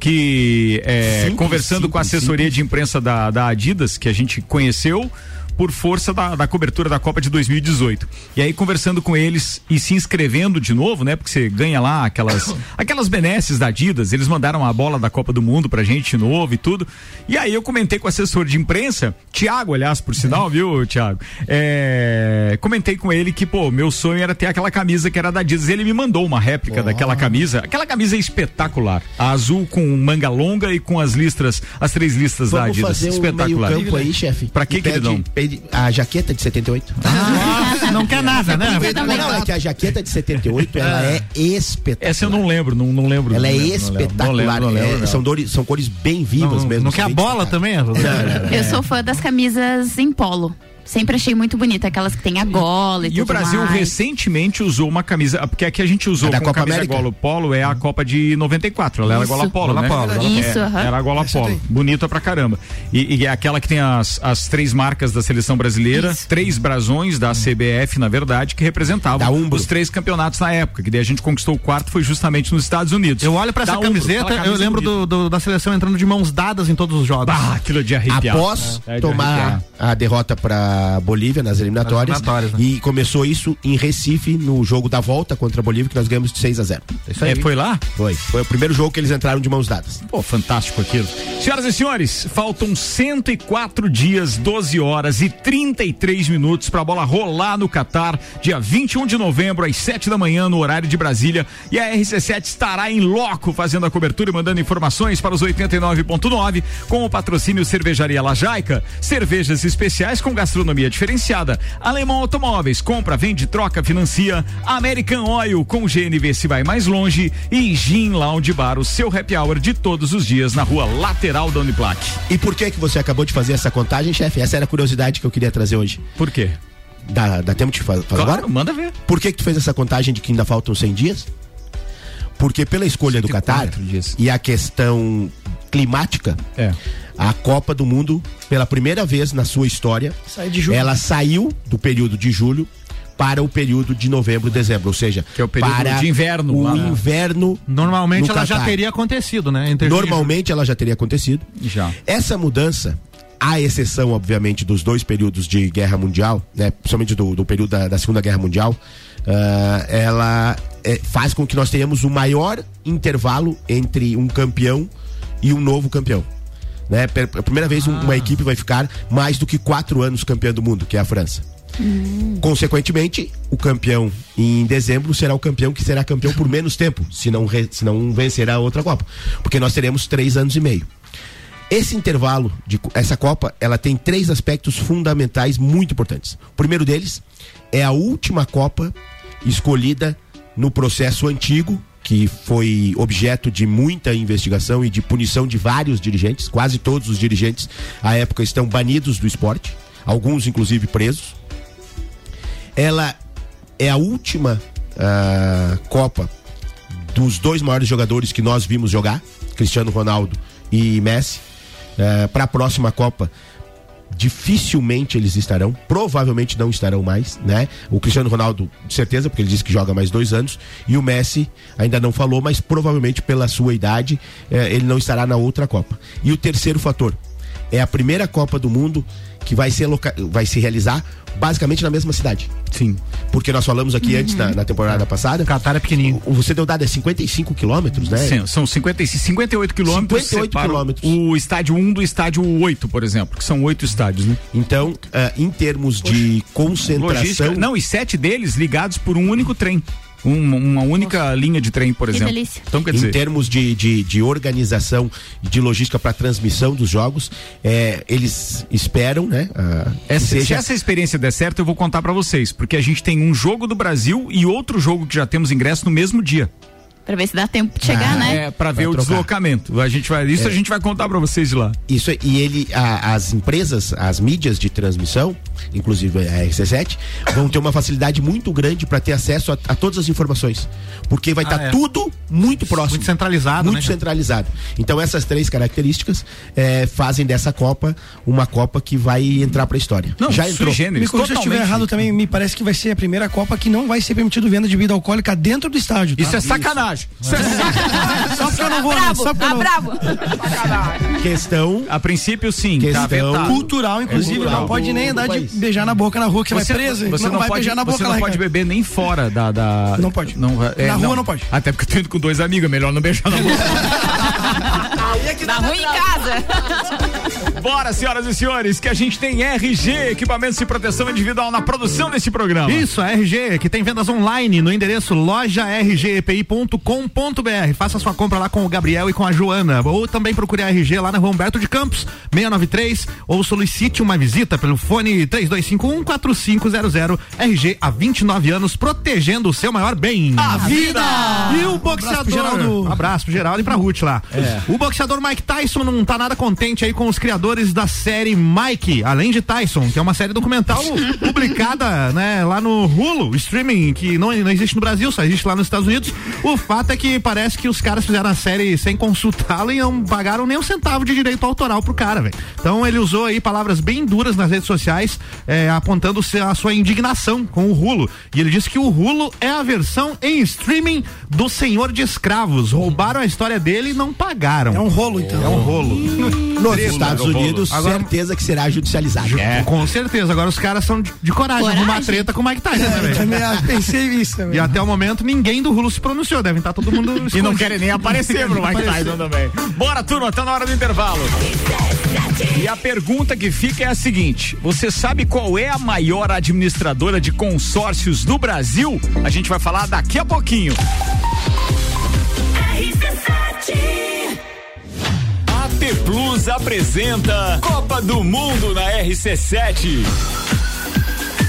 Speaker 2: que é, conversando com a assessoria de imprensa da, da Adidas, que a gente conheceu por força da, da cobertura da Copa de 2018. E aí, conversando com eles e se inscrevendo de novo, né? Porque você ganha lá aquelas, *coughs* aquelas benesses da Adidas, eles mandaram a bola da Copa do Mundo pra gente de novo e tudo. E aí eu comentei com o assessor de imprensa, Tiago, aliás, por sinal, viu, Tiago? É, comentei com ele que, pô, meu sonho era ter aquela camisa que era da Adidas. Ele me mandou uma réplica daquela camisa. Aquela camisa é espetacular. A azul com manga longa e com as listras, as três listas da
Speaker 9: Vamos
Speaker 2: Adidas.
Speaker 9: fazer um meio
Speaker 2: espetacular.
Speaker 9: campo aí, chefe.
Speaker 2: Pra que,
Speaker 9: E pede- a jaqueta de 78.
Speaker 6: Nossa, não quer nada, né?
Speaker 9: Não, não, é que a jaqueta de 78, ela é espetacular.
Speaker 2: Essa eu não lembro, não, não lembro.
Speaker 9: Ela
Speaker 2: não
Speaker 9: é
Speaker 2: lembro,
Speaker 9: espetacular.
Speaker 2: Não lembro,
Speaker 9: É, são, dores, são cores bem vivas
Speaker 6: Não,
Speaker 9: mesmo.
Speaker 6: não quer a bola
Speaker 9: destacadas.
Speaker 6: também, Arruda?
Speaker 8: Eu sou fã das camisas em polo. Sempre achei muito bonita, aquelas que tem a gola e,
Speaker 2: E
Speaker 8: tudo
Speaker 2: o Brasil
Speaker 8: mais.
Speaker 2: recentemente usou uma camisa, porque aqui a gente usou
Speaker 9: A da
Speaker 2: com
Speaker 9: Copa
Speaker 2: camisa
Speaker 9: América?
Speaker 2: gola polo, é a Copa de 94, ela era gola polo,
Speaker 6: Gola
Speaker 2: né?
Speaker 6: polo, gola
Speaker 8: Isso,
Speaker 2: É,
Speaker 8: aham.
Speaker 2: Era a gola
Speaker 10: Essa
Speaker 2: polo,
Speaker 10: daí.
Speaker 2: bonita pra caramba. E, e é aquela que tem as, as três marcas da seleção brasileira,
Speaker 8: Isso.
Speaker 2: três brasões da CBF, na verdade, que
Speaker 9: Da
Speaker 2: representavam os três campeonatos na época, que daí a gente conquistou o quarto, foi justamente nos Estados Unidos.
Speaker 6: Eu olho pra essa
Speaker 2: Umbro,
Speaker 6: camiseta, eu lembro do, do- da seleção entrando de mãos dadas em todos os jogos.
Speaker 2: Ah, aquilo é de arrepiar.
Speaker 9: Após
Speaker 2: É de
Speaker 9: tomar
Speaker 2: arrepiar.
Speaker 9: a derrota para Bolívia nas eliminatórias,
Speaker 6: Nas eliminatórias, né?
Speaker 9: e começou isso em Recife no jogo da volta contra a Bolívia que nós ganhamos de 6 a 0.
Speaker 6: Isso
Speaker 2: É, foi lá?
Speaker 9: Foi, foi o primeiro jogo que eles entraram de mãos dadas.
Speaker 2: Pô, fantástico aquilo. Senhoras e senhores, faltam 104 dias, 12 horas e 33 minutos para a bola rolar no Catar, dia 21 de novembro, às 7 da manhã, no horário de Brasília. E a RC7 estará em loco fazendo a cobertura e mandando informações para os 89.9 com o patrocínio Cervejaria Lajaica, cervejas especiais com gastronomia diferenciada. Alemão Automóveis, compra, vende, troca, financia. American Oil, com GNV se vai mais longe. E Gin Lounge Bar, o seu happy hour de todos os dias na rua lateral da Uniplac.
Speaker 9: E por que que você acabou de fazer essa contagem, chefe? Essa era a curiosidade que eu queria trazer hoje.
Speaker 2: Por quê?
Speaker 9: Dá, dá tempo de fa- fazer
Speaker 2: Claro,
Speaker 9: agora?
Speaker 2: manda ver.
Speaker 9: Por que que tu fez essa contagem de que ainda faltam 100 dias? Porque pela escolha do
Speaker 2: 104
Speaker 9: Catar
Speaker 2: dias.
Speaker 9: e a questão climática,
Speaker 2: É.
Speaker 9: a Copa do Mundo, pela primeira vez na sua história,
Speaker 10: Sai de julho.
Speaker 9: ela saiu do período de julho para o período de novembro, dezembro, ou seja,
Speaker 2: Que é o período
Speaker 9: para
Speaker 2: de inverno
Speaker 9: O
Speaker 2: lá,
Speaker 9: inverno.
Speaker 6: Normalmente
Speaker 9: no
Speaker 6: ela já teria acontecido, né? Entre
Speaker 9: Normalmente ela já teria acontecido.
Speaker 2: Já.
Speaker 9: Essa mudança, à exceção, obviamente, dos dois períodos de guerra mundial, né, principalmente do, do período da, da Segunda Guerra Mundial, ah, ela eh, faz com que nós tenhamos o maior intervalo entre um campeão e um novo campeão. Né? Pela primeira vez, um- uma equipe vai ficar mais do que quatro anos campeã do mundo, que é a França. Consequentemente, o campeão em dezembro será o campeão que será campeão por menos tempo, se não, re- se não vencerá a outra Copa. Porque nós teremos três anos e meio. Esse intervalo de essa Copa, ela tem três aspectos fundamentais muito importantes. O primeiro deles é a última Copa escolhida no processo antigo, que foi objeto de muita investigação e de punição de vários dirigentes. Quase todos os dirigentes à época estão banidos do esporte, alguns inclusive presos. Ela é a última ah, Copa dos dois maiores jogadores que nós vimos jogar, Cristiano Ronaldo e Messi. Para a próxima Copa, dificilmente eles estarão, provavelmente não estarão mais, né? O Cristiano Ronaldo, certeza, porque ele disse que joga mais dois anos, e o Messi ainda não falou, mas provavelmente pela sua idade eh, ele não estará na outra Copa. E o terceiro fator é a primeira Copa do Mundo que vai, ser vai se realizar basicamente na mesma cidade.
Speaker 6: Sim.
Speaker 9: Porque nós falamos aqui antes, na, na temporada passada. O
Speaker 6: Catar é pequenininho.
Speaker 9: Você deu dado é 55 quilômetros, né?
Speaker 2: Sim, são 50, 58 quilômetros.
Speaker 9: 58
Speaker 2: separam
Speaker 9: quilômetros.
Speaker 2: O estádio 1 do estádio 8, por exemplo, que são oito estádios, né?
Speaker 9: Então, ah, em termos de concentração.
Speaker 2: Logística. Não, e sete deles ligados por um único trem. Um- uma única linha de trem, por
Speaker 8: Que
Speaker 2: exemplo.
Speaker 8: delícia.
Speaker 2: Então, quer
Speaker 9: em
Speaker 2: dizer,
Speaker 9: termos de, de, de organização e de logística para transmissão dos jogos, é, eles esperam, né?
Speaker 2: essa, se
Speaker 9: seja
Speaker 2: essa experiência der certo, eu vou contar pra vocês, porque a gente tem um jogo do Brasil e outro jogo que já temos ingresso no mesmo dia.
Speaker 8: Pra ver se dá tempo de chegar, né?
Speaker 2: É, pra ver o
Speaker 9: trocar.
Speaker 2: deslocamento. A gente vai, isso
Speaker 9: É.
Speaker 2: a gente vai contar pra vocês de lá.
Speaker 9: Isso é- e ele, a- as empresas, as mídias de transmissão, inclusive a RC7, vão ter uma facilidade muito grande para ter acesso a, a todas as informações, porque vai estar
Speaker 6: é.
Speaker 9: tudo muito próximo,
Speaker 6: Muito centralizado,
Speaker 9: muito
Speaker 6: né,
Speaker 9: centralizado. Então essas três características eh, fazem dessa Copa uma Copa que vai entrar para a história.
Speaker 2: Não,
Speaker 9: Já entrou.
Speaker 2: generis,
Speaker 10: Me corrija se eu estiver errado também, me parece que vai ser a primeira Copa que não vai ser permitido venda de bebida alcoólica dentro do estádio. Tá?
Speaker 2: Isso é sacanagem. Isso é sacanagem. *laughs*
Speaker 10: Só porque eu não vou,
Speaker 8: bravo,
Speaker 10: Só porque eu
Speaker 8: tá
Speaker 10: não...
Speaker 8: bravo.
Speaker 9: Questão
Speaker 2: A princípio, sim. Tá
Speaker 9: Questão
Speaker 2: vetado.
Speaker 10: Cultural, inclusive,
Speaker 9: cultural
Speaker 10: não pode nem andar de beijar na boca na rua, que você, vai preso.
Speaker 2: você não,
Speaker 10: vai
Speaker 2: pode,
Speaker 10: beijar na boca
Speaker 2: você
Speaker 10: lá,
Speaker 2: não pode
Speaker 10: Ricardo.
Speaker 2: beber nem fora da. da
Speaker 10: Não pode.
Speaker 2: Não, é,
Speaker 10: Na rua não pode.
Speaker 2: Até porque eu tô indo com dois amigos, é melhor não beijar na boca.
Speaker 8: Dá ruim em casa.
Speaker 2: Bora, senhoras e senhores, que a gente tem RG, equipamentos de proteção individual na produção desse programa.
Speaker 6: Isso, a RG, que tem vendas online no endereço lojargepi.com.br. Faça sua compra lá com o Gabriel e com a Joana. Ou também procure a RG lá na Rua Humberto de Campos, 693, ou solicite uma visita pelo fone 3251-4500. RG há 29 anos, protegendo o seu maior bem.
Speaker 2: A vida!
Speaker 6: E o
Speaker 10: abraço
Speaker 6: boxeador.
Speaker 10: pro Geraldo.
Speaker 6: Um abraço pro Geraldo e pra Ruth lá. O boxeador Mike Tyson não tá nada contente aí com os criadores da série Mike, além de Tyson, que é uma série documental *laughs* publicada, né, lá no Hulu, streaming, que não, não existe no Brasil, só existe lá nos Estados Unidos. O fato é que parece que os caras fizeram a série sem consultá-lo e não pagaram nem um centavo de direito autoral pro cara, velho. Então ele usou aí palavras bem duras nas redes sociais, eh, apontando a sua indignação com o Hulu. E ele disse que o Hulu é a versão em streaming do Senhor de Escravos. Roubaram a história dele e não pagaram.
Speaker 10: É um rolo, então.
Speaker 6: É um rolo.
Speaker 9: nos Estados Unidos,
Speaker 6: Agora-
Speaker 9: certeza que será judicializado.
Speaker 6: Com certeza. Agora os caras são de, de coragem,
Speaker 8: Coragem.
Speaker 6: arrumar treta com o Mike Tyson, né, velho?
Speaker 10: Também ah, pensei nisso também.
Speaker 6: E até o momento ninguém do Hulu se pronunciou, devem estar todo mundo *laughs*
Speaker 2: E não querem nem aparecer pro Mike. Tyson também. Bora, turma, tá na hora do intervalo. E a pergunta que fica é a seguinte: você sabe qual é a maior administradora de consórcios do Brasil? A gente vai falar daqui a pouquinho. AT Plus apresenta Copa do Mundo na RC7.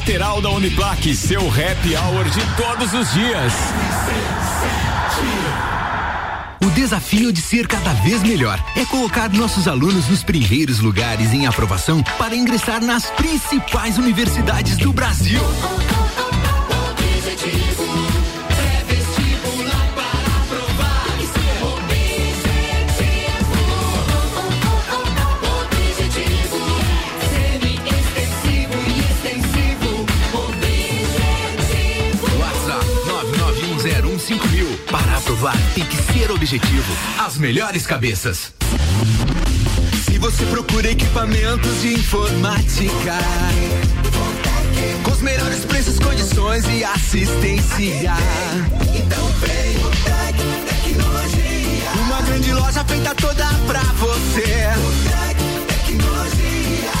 Speaker 2: lateral da Uniplaque. Seu happy hour de todos os dias.
Speaker 11: O desafio de ser cada vez melhor é colocar nossos alunos nos primeiros lugares em aprovação para ingressar nas principais universidades do Brasil. Aprovar, tem que ser objetivo. As melhores cabeças.
Speaker 3: Se você procura equipamentos de informática, com os melhores preços, condições e assistência. Então vem o Tec Tecnologia. Uma grande loja feita toda pra você. O Tec Tecnologia.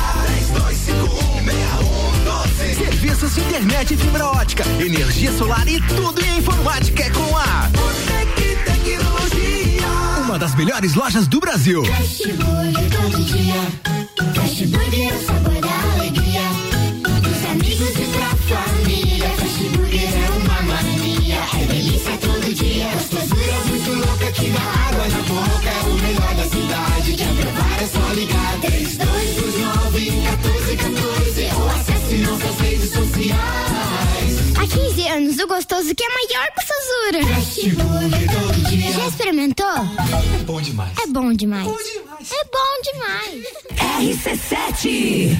Speaker 3: 32516112. Serviços de internet fibra ótica, energia solar e tudo em informática é com a.
Speaker 11: das melhores lojas do Brasil.
Speaker 12: Fast Burger todo dia. Fast Burger é o sabor da alegria. Dos amigos e pra família. Fast Burger é uma mania. É delícia todo dia. Gostosura muito louca que dá água na boca. É o melhor da cidade. Quer provar é só ligar. 3229 1414 ou acesse nossas redes sociais.
Speaker 13: Há 15 anos, o gostoso que é maior que o Sazura.
Speaker 12: Fast Burger todo dia.
Speaker 13: Já experimentou?
Speaker 12: É bom demais.
Speaker 13: É bom demais. É bom demais.
Speaker 1: RC7.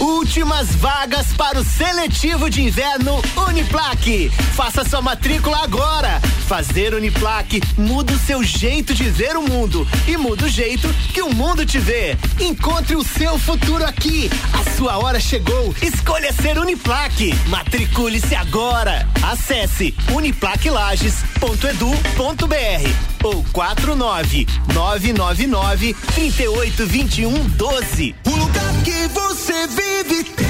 Speaker 14: Últimas vagas para o seletivo de inverno Uniplaque. Faça sua matrícula agora. Fazer Uniplaque muda o seu jeito de ver o mundo e muda o jeito que o mundo te vê. Encontre o seu futuro aqui. A sua hora chegou. Escolha ser Uniplaque. Matricule-se agora. Acesse uniplaquelages.edu.br ou 49 999 3821 12.
Speaker 12: O lugar que você vive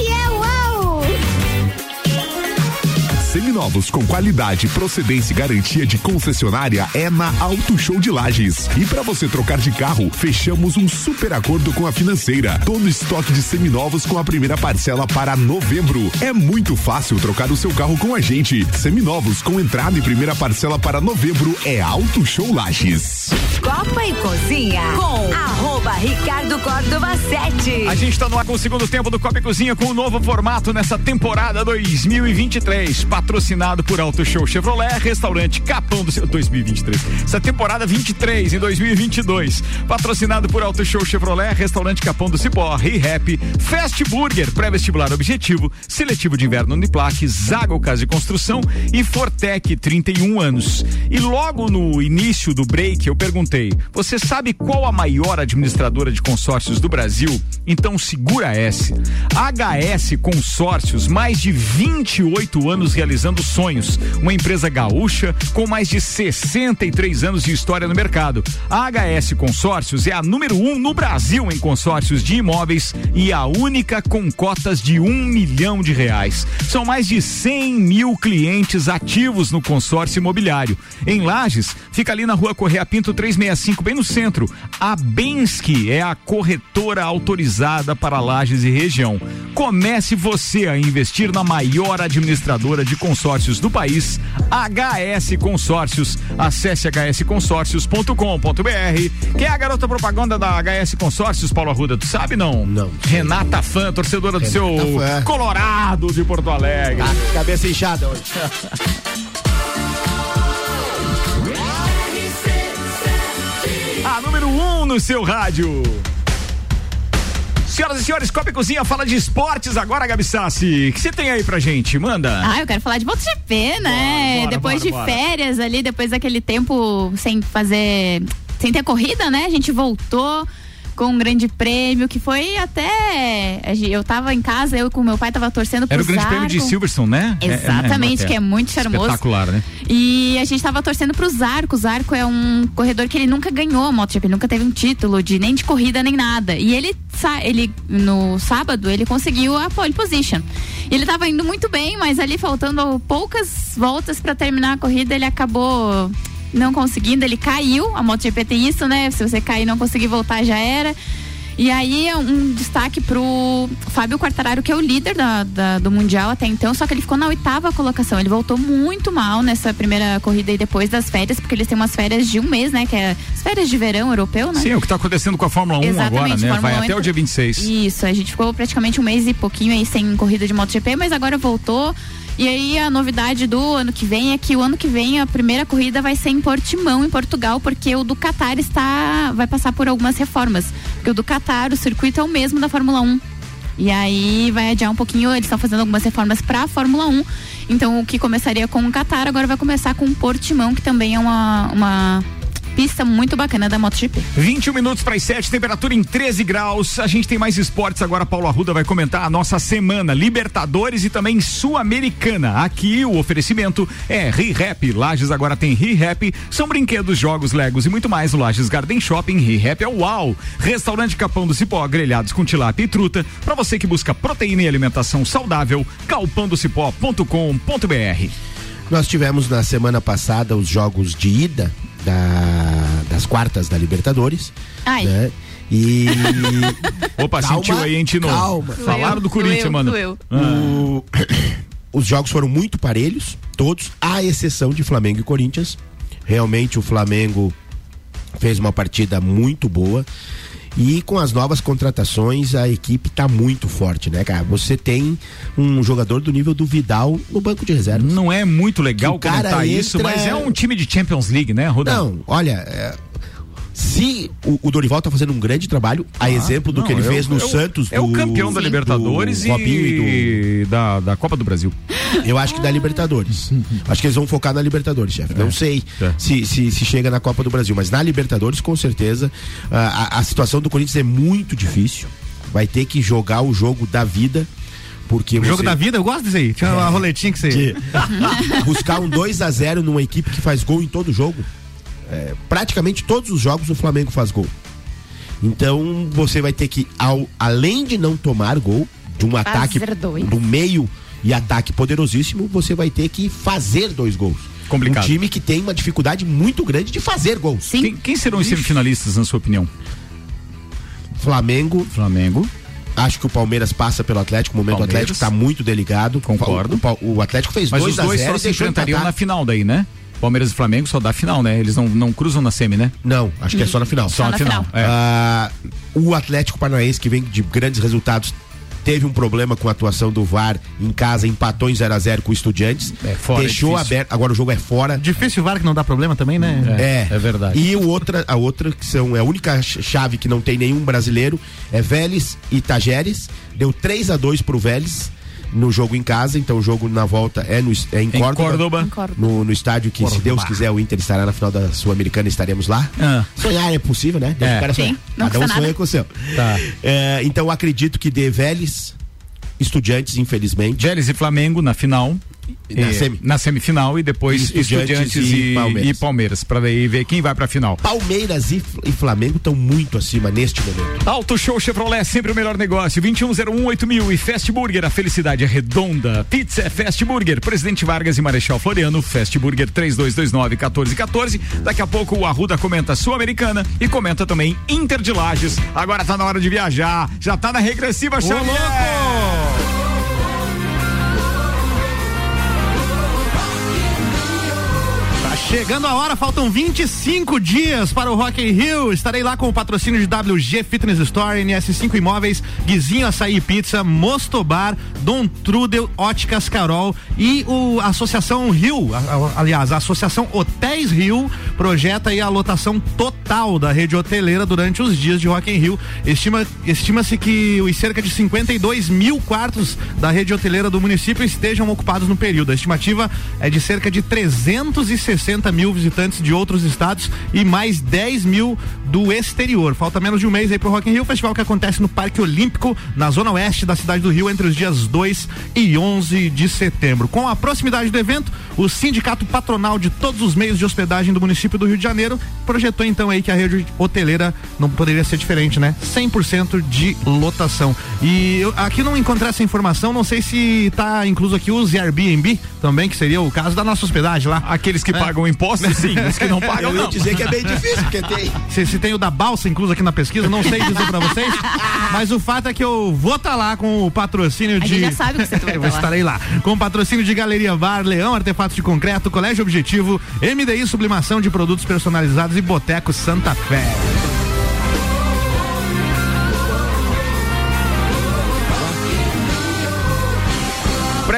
Speaker 5: Seminovos com qualidade, procedência e garantia de concessionária é na Auto Show de Lages. E para você trocar de carro, fechamos um super acordo com a financeira. Todo estoque de seminovos com a primeira parcela para novembro. É muito fácil trocar o seu carro com a gente. Seminovos com entrada e primeira parcela para novembro é Auto Show Lages.
Speaker 1: Copa e Cozinha com arroba Ricardo Córdova 7.
Speaker 2: A gente está no ar com o segundo tempo do Copa e Cozinha com um novo formato nessa temporada 2023, patrocinado por Auto Show Chevrolet, restaurante Capão do Cipó 2023. Essa temporada 23 em 2022, patrocinado por Auto Show Chevrolet, restaurante Capão do Cipó, ReHap, Fast Burger, pré-vestibular objetivo, seletivo de inverno Uniplaque, Zago Casa de Construção e Fortec 31 anos. E logo no início do break eu perguntei: você sabe qual a maior administradora de consórcios do Brasil? Então segura S. HS Consórcios, mais de 28 anos realizando sonhos. Uma empresa gaúcha com mais de 63 anos de história no mercado. A HS Consórcios é a número um no Brasil em consórcios de imóveis e a única com cotas de um milhão de reais. São mais de 100 mil clientes ativos no consórcio imobiliário. Em Lages, fica ali na rua Correia Pinto 365, bem no centro. A Bensky é a corretora autorizada para Lages e região. Comece você a investir na maior administradora de consórcios do país, HS Consórcios. Acesse hsconsórcios.com.br. Quem é a garota propaganda da HS Consórcios, Paulo Arruda? Tu sabe não?
Speaker 9: Não.
Speaker 2: Renata Fã, torcedora do seu
Speaker 9: Fã.
Speaker 2: Colorado de Porto Alegre.
Speaker 9: Tá, cabeça inchada hoje. *laughs*
Speaker 2: A número 1 um no seu rádio. Senhoras e senhores, Copa e Cozinha fala de esportes agora, Gabi Sassi. O que você tem aí pra gente? Manda.
Speaker 8: Ah, eu quero falar de MotoGP, né?
Speaker 2: Bora, bora,
Speaker 8: depois
Speaker 2: bora,
Speaker 8: de férias ali, depois daquele tempo sem fazer, sem ter corrida, né? A gente voltou classificou um grande prêmio que foi até. Eu tava em casa, eu com meu pai tava torcendo pro
Speaker 2: Era o grande prêmio de Silverstone, né? É, é,
Speaker 8: Exatamente,
Speaker 2: é,
Speaker 8: que é muito charmoso.
Speaker 2: Espetacular, né?
Speaker 8: E a gente tava torcendo pro Zarco. O Zarco é um corredor que ele nunca ganhou a MotoGP, nunca teve um título de nem de corrida nem nada. E ele, ele no sábado, ele conseguiu a pole position. Ele tava indo muito bem, mas ali faltando poucas voltas para terminar a corrida, ele acabou não conseguindo, ele caiu. A MotoGP tem isso, né? Se você cair e não conseguir voltar, já era. E aí um destaque pro Fábio Quartararo, que é o líder da, da, do Mundial até então, só que ele ficou na oitava colocação. Ele voltou muito mal nessa primeira corrida e depois das férias, porque eles têm umas férias de um mês, né? Que é as férias de verão europeu, né?
Speaker 2: Sim, é o que está acontecendo com a Fórmula 1
Speaker 8: Exatamente,
Speaker 2: agora, né?
Speaker 8: Fórmula
Speaker 2: Vai
Speaker 8: 1
Speaker 2: até
Speaker 8: entra...
Speaker 2: o dia 26.
Speaker 8: Isso, a gente ficou praticamente um mês e pouquinho aí sem corrida de MotoGP, mas agora voltou. E aí a novidade do ano que vem é que o ano que vem a primeira corrida vai ser em Portimão, em Portugal, porque o do Qatar está vai passar por algumas reformas. Porque o do Qatar, o circuito é o mesmo da Fórmula 1. E aí vai adiar um pouquinho, eles estão fazendo algumas reformas para a Fórmula 1. Então o que começaria com o Qatar agora vai começar com o Portimão, que também é uma, uma pista muito bacana da MotoGP.
Speaker 2: 21 minutos para as 7, temperatura em 13 graus. A gente tem mais esportes agora. Paulo Arruda vai comentar a nossa semana Libertadores e também Sul-Americana. Aqui o oferecimento é ReHap. Lages agora tem ReHap. São brinquedos, jogos, legos e muito mais. O Lages Garden Shopping ReHap é uau. Restaurante Capão do Cipó, grelhados com tilápia e truta. Para você que busca proteína e alimentação saudável, calpandocipó.com.br.
Speaker 9: Nós tivemos na semana passada os jogos de ida da, das quartas da Libertadores.
Speaker 8: Ai.
Speaker 9: Né? E. *laughs*
Speaker 2: Opa,
Speaker 9: Calma,
Speaker 2: sentiu aí, hein, Tino?
Speaker 9: calma.
Speaker 2: Falaram do Corinthians,
Speaker 8: Doeu,
Speaker 2: mano.
Speaker 8: doeu.
Speaker 9: O- *clears throat* Os jogos foram muito parelhos, todos, à exceção de Flamengo e Corinthians. Realmente o Flamengo fez uma partida muito boa. E com as novas contratações, a equipe tá muito forte, né, cara? Você tem um jogador do nível do Vidal no banco de reserva.
Speaker 2: Não é muito legal comentar isso,
Speaker 9: entra-
Speaker 2: mas é um time de Champions League, né, Rodão?
Speaker 9: Não, olha, é, se o, o Dorival tá fazendo um grande trabalho, a exemplo do
Speaker 2: Ah, Não,
Speaker 9: que ele
Speaker 2: é o-
Speaker 9: fez no
Speaker 2: é o-
Speaker 9: Santos.
Speaker 2: É o
Speaker 9: do-
Speaker 2: campeão da
Speaker 9: do
Speaker 2: Libertadores
Speaker 9: Robinho
Speaker 2: e, Da, da Copa do Brasil.
Speaker 9: Eu acho que da Libertadores. acho que eles vão focar na Libertadores, chefe. Não sei
Speaker 2: É.
Speaker 9: se, se, se chega na Copa do Brasil, mas na Libertadores, com certeza, a, a- situação do Corinthians é muito difícil. Vai ter que jogar o jogo da vida. Porque
Speaker 6: O jogo
Speaker 9: você-
Speaker 6: da vida, eu gosto disso aí. Tinha uma roletinha que você.
Speaker 9: de *laughs* buscar um 2 a 0 numa equipe que faz gol em todo jogo. É, praticamente todos os jogos o Flamengo faz gol. Então você vai ter que, ao, além de não tomar gol, de um ataque
Speaker 8: dois.
Speaker 9: do meio e ataque poderosíssimo, você vai ter que fazer dois gols.
Speaker 2: Complicado.
Speaker 9: Um time que tem uma dificuldade muito grande de fazer gols.
Speaker 8: Sim.
Speaker 2: Quem, quem serão os semifinalistas, na sua opinião?
Speaker 9: Flamengo,
Speaker 2: Flamengo.
Speaker 9: acho que o Palmeiras passa pelo Atlético, o momento do
Speaker 2: Palmeiras.
Speaker 9: Atlético está muito delicado.
Speaker 2: Concordo.
Speaker 9: O, o- o Atlético fez
Speaker 2: Mas
Speaker 9: 2
Speaker 2: os
Speaker 9: a
Speaker 2: dois
Speaker 9: 0
Speaker 2: só
Speaker 9: e
Speaker 2: se enfrentariam
Speaker 9: empatar.
Speaker 2: na final daí, né? Palmeiras e Flamengo só dá final, né? Eles não, não cruzam na semi, né?
Speaker 9: Não, acho que é só na final.
Speaker 2: Só,
Speaker 8: Só
Speaker 2: na
Speaker 8: na
Speaker 2: final.
Speaker 8: final.
Speaker 2: É.
Speaker 9: Ah, o Atlético Paranaense, que vem de grandes resultados, teve um problema com a atuação do VAR em casa, empatou em 0 a 0 com o Estudiantes.
Speaker 2: É, fora é
Speaker 9: deixou
Speaker 2: difícil.
Speaker 9: aberto. Agora o jogo é fora.
Speaker 6: Difícil VAR que não dá problema também, né?
Speaker 9: É,
Speaker 2: é verdade.
Speaker 9: E o outra, a outra, que são, é a única ch- chave que não tem nenhum brasileiro, é Vélez e Tajeres. Deu 3 a 2 pro Vélez no jogo em casa, então o jogo na volta é, no, é em,
Speaker 2: Em
Speaker 9: Córdoba.
Speaker 2: Córdoba.
Speaker 8: Em Córdoba.
Speaker 9: No, no estádio que, se Deus quiser, o Inter estará na final da Sul-Americana e estaremos lá.
Speaker 2: Ah.
Speaker 9: Sonhar é possível, né? Deixa
Speaker 2: É.
Speaker 9: o cara.
Speaker 8: Sim, não
Speaker 9: Cada um sonha
Speaker 8: nada.
Speaker 9: com o seu.
Speaker 2: Tá.
Speaker 9: É, então eu acredito que dê Vélez, Estudiantes, infelizmente.
Speaker 2: Vélez e Flamengo na final.
Speaker 9: Na
Speaker 2: Eh,
Speaker 9: semi.
Speaker 2: na semifinal e depois
Speaker 9: E Estudiantes
Speaker 2: Estudiantes,
Speaker 9: e
Speaker 2: e,
Speaker 9: Palmeiras.
Speaker 2: pra daí ver quem vai pra final.
Speaker 9: Palmeiras e, e Flamengo estão muito acima neste momento.
Speaker 2: Auto Show Chevrolet, sempre o melhor negócio. 21018000 mil e Fast Burger, a felicidade é redonda. Pizza é Fast Burger, Presidente Vargas e Marechal Floriano, Fast Burger 3229-1414. Daqui a pouco o Arruda comenta Sul-Americana e comenta também Inter de Lages. Agora tá na hora de viajar, já tá na regressiva, Xavier!
Speaker 6: Tá chegando a hora, faltam 25 dias para o Rock in Rio. Estarei lá com o patrocínio de WG Fitness Store, NS5 Imóveis, Guizinho Açaí Pizza, Mostobar, Dom Trudel, Óticas Carol e o Associação Rio, aliás, a Associação Hotéis Rio projeta aí a lotação total da rede hoteleira durante os dias de Rock in Rio. Estima, estima-se que os cerca de 52 mil quartos da rede hoteleira do município estejam ocupados no período. A estimativa é de cerca de 360 mil visitantes de outros estados e mais 10 mil do exterior. Falta menos de um mês aí pro Rock in Rio, festival que acontece no Parque Olímpico, na zona oeste da cidade do Rio, entre os dias 2 e 11 de setembro. Com a proximidade do evento, o sindicato patronal de todos os meios de hospedagem do município do Rio de Janeiro projetou então aí que a rede hoteleira não poderia ser diferente, né? 100% de lotação. E eu aqui não encontrei essa informação, não sei se está incluso aqui os Airbnb também, que seria o caso da nossa hospedagem lá.
Speaker 2: Aqueles que é. pagam impostos, *laughs* sim, os que não pagam,
Speaker 9: eu
Speaker 2: não.
Speaker 9: Eu dizer que é bem difícil, porque tem. *laughs*
Speaker 6: Se, se tem o da balsa incluso aqui na pesquisa, não sei dizer pra vocês, mas o fato é que eu vou estar tá lá com o patrocínio
Speaker 8: a
Speaker 6: de.
Speaker 8: já sabe que você *laughs* vai
Speaker 6: Eu estarei lá. Com o patrocínio de Galeria Bar, Leão, Artefatos de Concreto, Colégio Objetivo, MDI Sublimação de Produtos Personalizados e Boteco Santa Fé.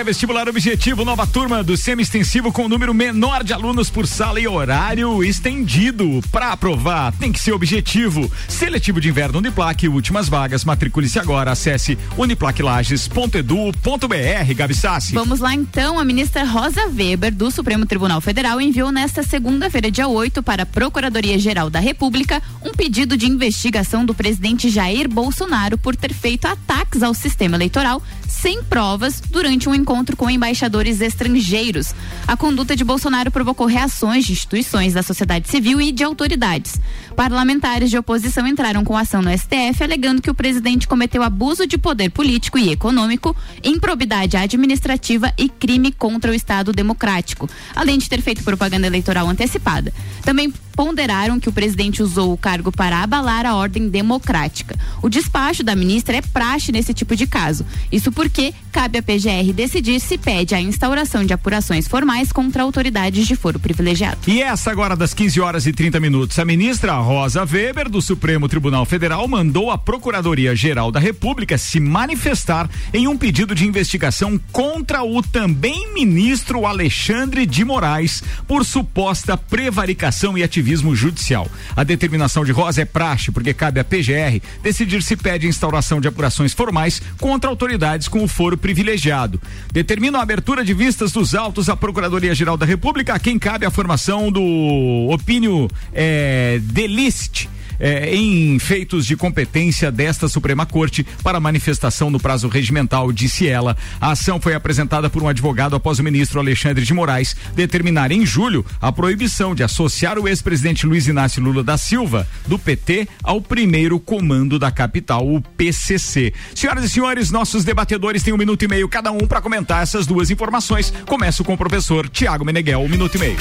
Speaker 2: Pré-vestibular objetivo, nova turma do semi-extensivo com número menor de alunos por sala e horário estendido. Para aprovar, tem que ser objetivo. Seletivo de inverno Uniplaque, últimas vagas. Matricule-se agora. Acesse uniplaquilages.edu.br. Gabi Sassi.
Speaker 8: Vamos lá então. A ministra Rosa Weber, do Supremo Tribunal Federal, enviou nesta segunda-feira, dia 8, para a Procuradoria-Geral da República um pedido de investigação do presidente Jair Bolsonaro por ter feito ataques ao sistema eleitoral sem provas durante um encontro com embaixadores estrangeiros. A conduta de Bolsonaro provocou reações de instituições da sociedade civil e de autoridades. Parlamentares de oposição entraram com ação no STF alegando que o presidente cometeu abuso de poder político e econômico, improbidade administrativa e crime contra o Estado democrático, além de ter feito propaganda eleitoral antecipada. Também ponderaram que o presidente usou o cargo para abalar a ordem democrática. O despacho da ministra é praxe nesse tipo de caso. Isso porque cabe à PGR decidir se pede a instauração de apurações formais contra autoridades de foro privilegiado.
Speaker 2: E essa agora das 15 horas e 30 minutos, a ministra Rosa Weber do Supremo Tribunal Federal mandou a Procuradoria Geral da República se manifestar em um pedido de investigação contra o também ministro Alexandre de Moraes por suposta prevaricação e atividade ativismo judicial. A determinação de Rosa é praxe, porque cabe à PGR decidir se pede a instauração de apurações formais contra autoridades com o foro privilegiado. Determina a abertura de vistas dos autos à Procuradoria-Geral da República, a quem cabe a formação do opínio é, deliste eh, em feitos de competência desta Suprema Corte para manifestação no prazo regimental, disse ela. A ação foi apresentada por um advogado após o ministro Alexandre de Moraes determinar em julho a proibição de associar o ex-presidente Luiz Inácio Lula da Silva, do PT, ao primeiro comando da capital, o PCC. Senhoras e senhores, nossos debatedores têm um minuto e meio cada um para comentar essas duas informações. Começo com o professor Tiago Meneghel, um minuto e meio.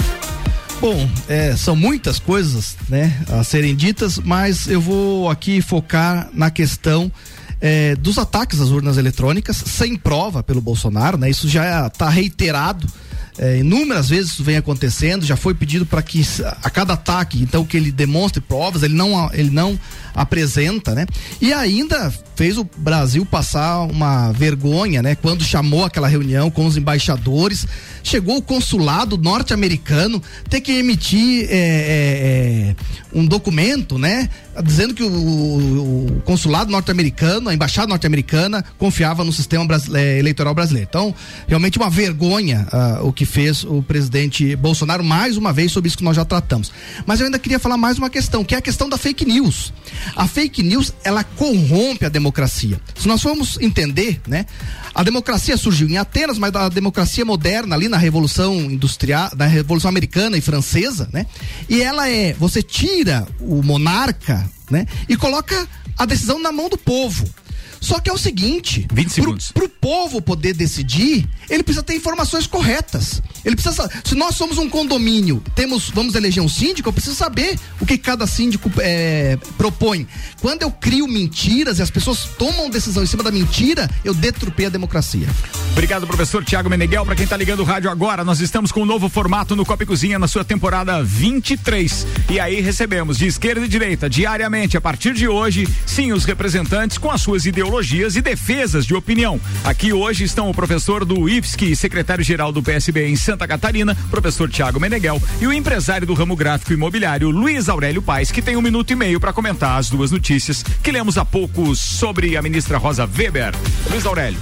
Speaker 7: Bom, é, são muitas coisas, né, a serem ditas, mas eu vou aqui focar na questão é, dos ataques às urnas eletrônicas, sem prova pelo Bolsonaro, né? Isso já está reiterado. É, inúmeras vezes isso vem acontecendo, já foi pedido para que a cada ataque, então, que ele demonstre provas, ele não, ele não apresenta, né? E ainda fez o Brasil passar uma vergonha, né? Quando chamou aquela reunião com os embaixadores, chegou o consulado norte-americano ter que emitir é, é, é um documento, né? Dizendo que o, o consulado norte-americano, a embaixada norte-americana, confiava no sistema é, eleitoral brasileiro. Então, realmente uma vergonha uh, o que fez o presidente Bolsonaro, mais uma vez, sobre isso que nós já tratamos. Mas eu ainda queria falar mais uma questão, que é a questão da fake news. A fake news, ela corrompe a democracia. Se nós formos entender, né? A democracia surgiu em Atenas, mas a democracia moderna ali na Revolução Industrial, na Revolução Americana e Francesa, né? E ela é, você tira o monarca, né? E coloca a decisão na mão do povo. Só que é o seguinte:
Speaker 2: 20 segundos.
Speaker 7: Pro, pro povo poder decidir, ele precisa ter informações corretas. Ele precisa Se nós somos um condomínio, temos, vamos eleger um síndico, eu preciso saber o que cada síndico é, propõe. Quando eu crio mentiras e as pessoas tomam decisão em cima da mentira, eu deturpei a democracia.
Speaker 2: Obrigado, professor Tiago Meneghel. Para quem está ligando o rádio agora, nós estamos com um novo formato no Copa e Cozinha na sua temporada 23. E aí recebemos de esquerda e direita, diariamente, a partir de hoje, sim, os representantes com as suas ideologias ideologias e defesas de opinião. Aqui hoje estão o professor do IFSC, secretário-geral do PSB em Santa Catarina, professor Tiago Meneghel, e o empresário do ramo gráfico imobiliário, Luiz Aurélio Paes, que tem um minuto e meio para comentar as duas notícias que lemos há pouco sobre a ministra Rosa Weber. Luiz Aurélio.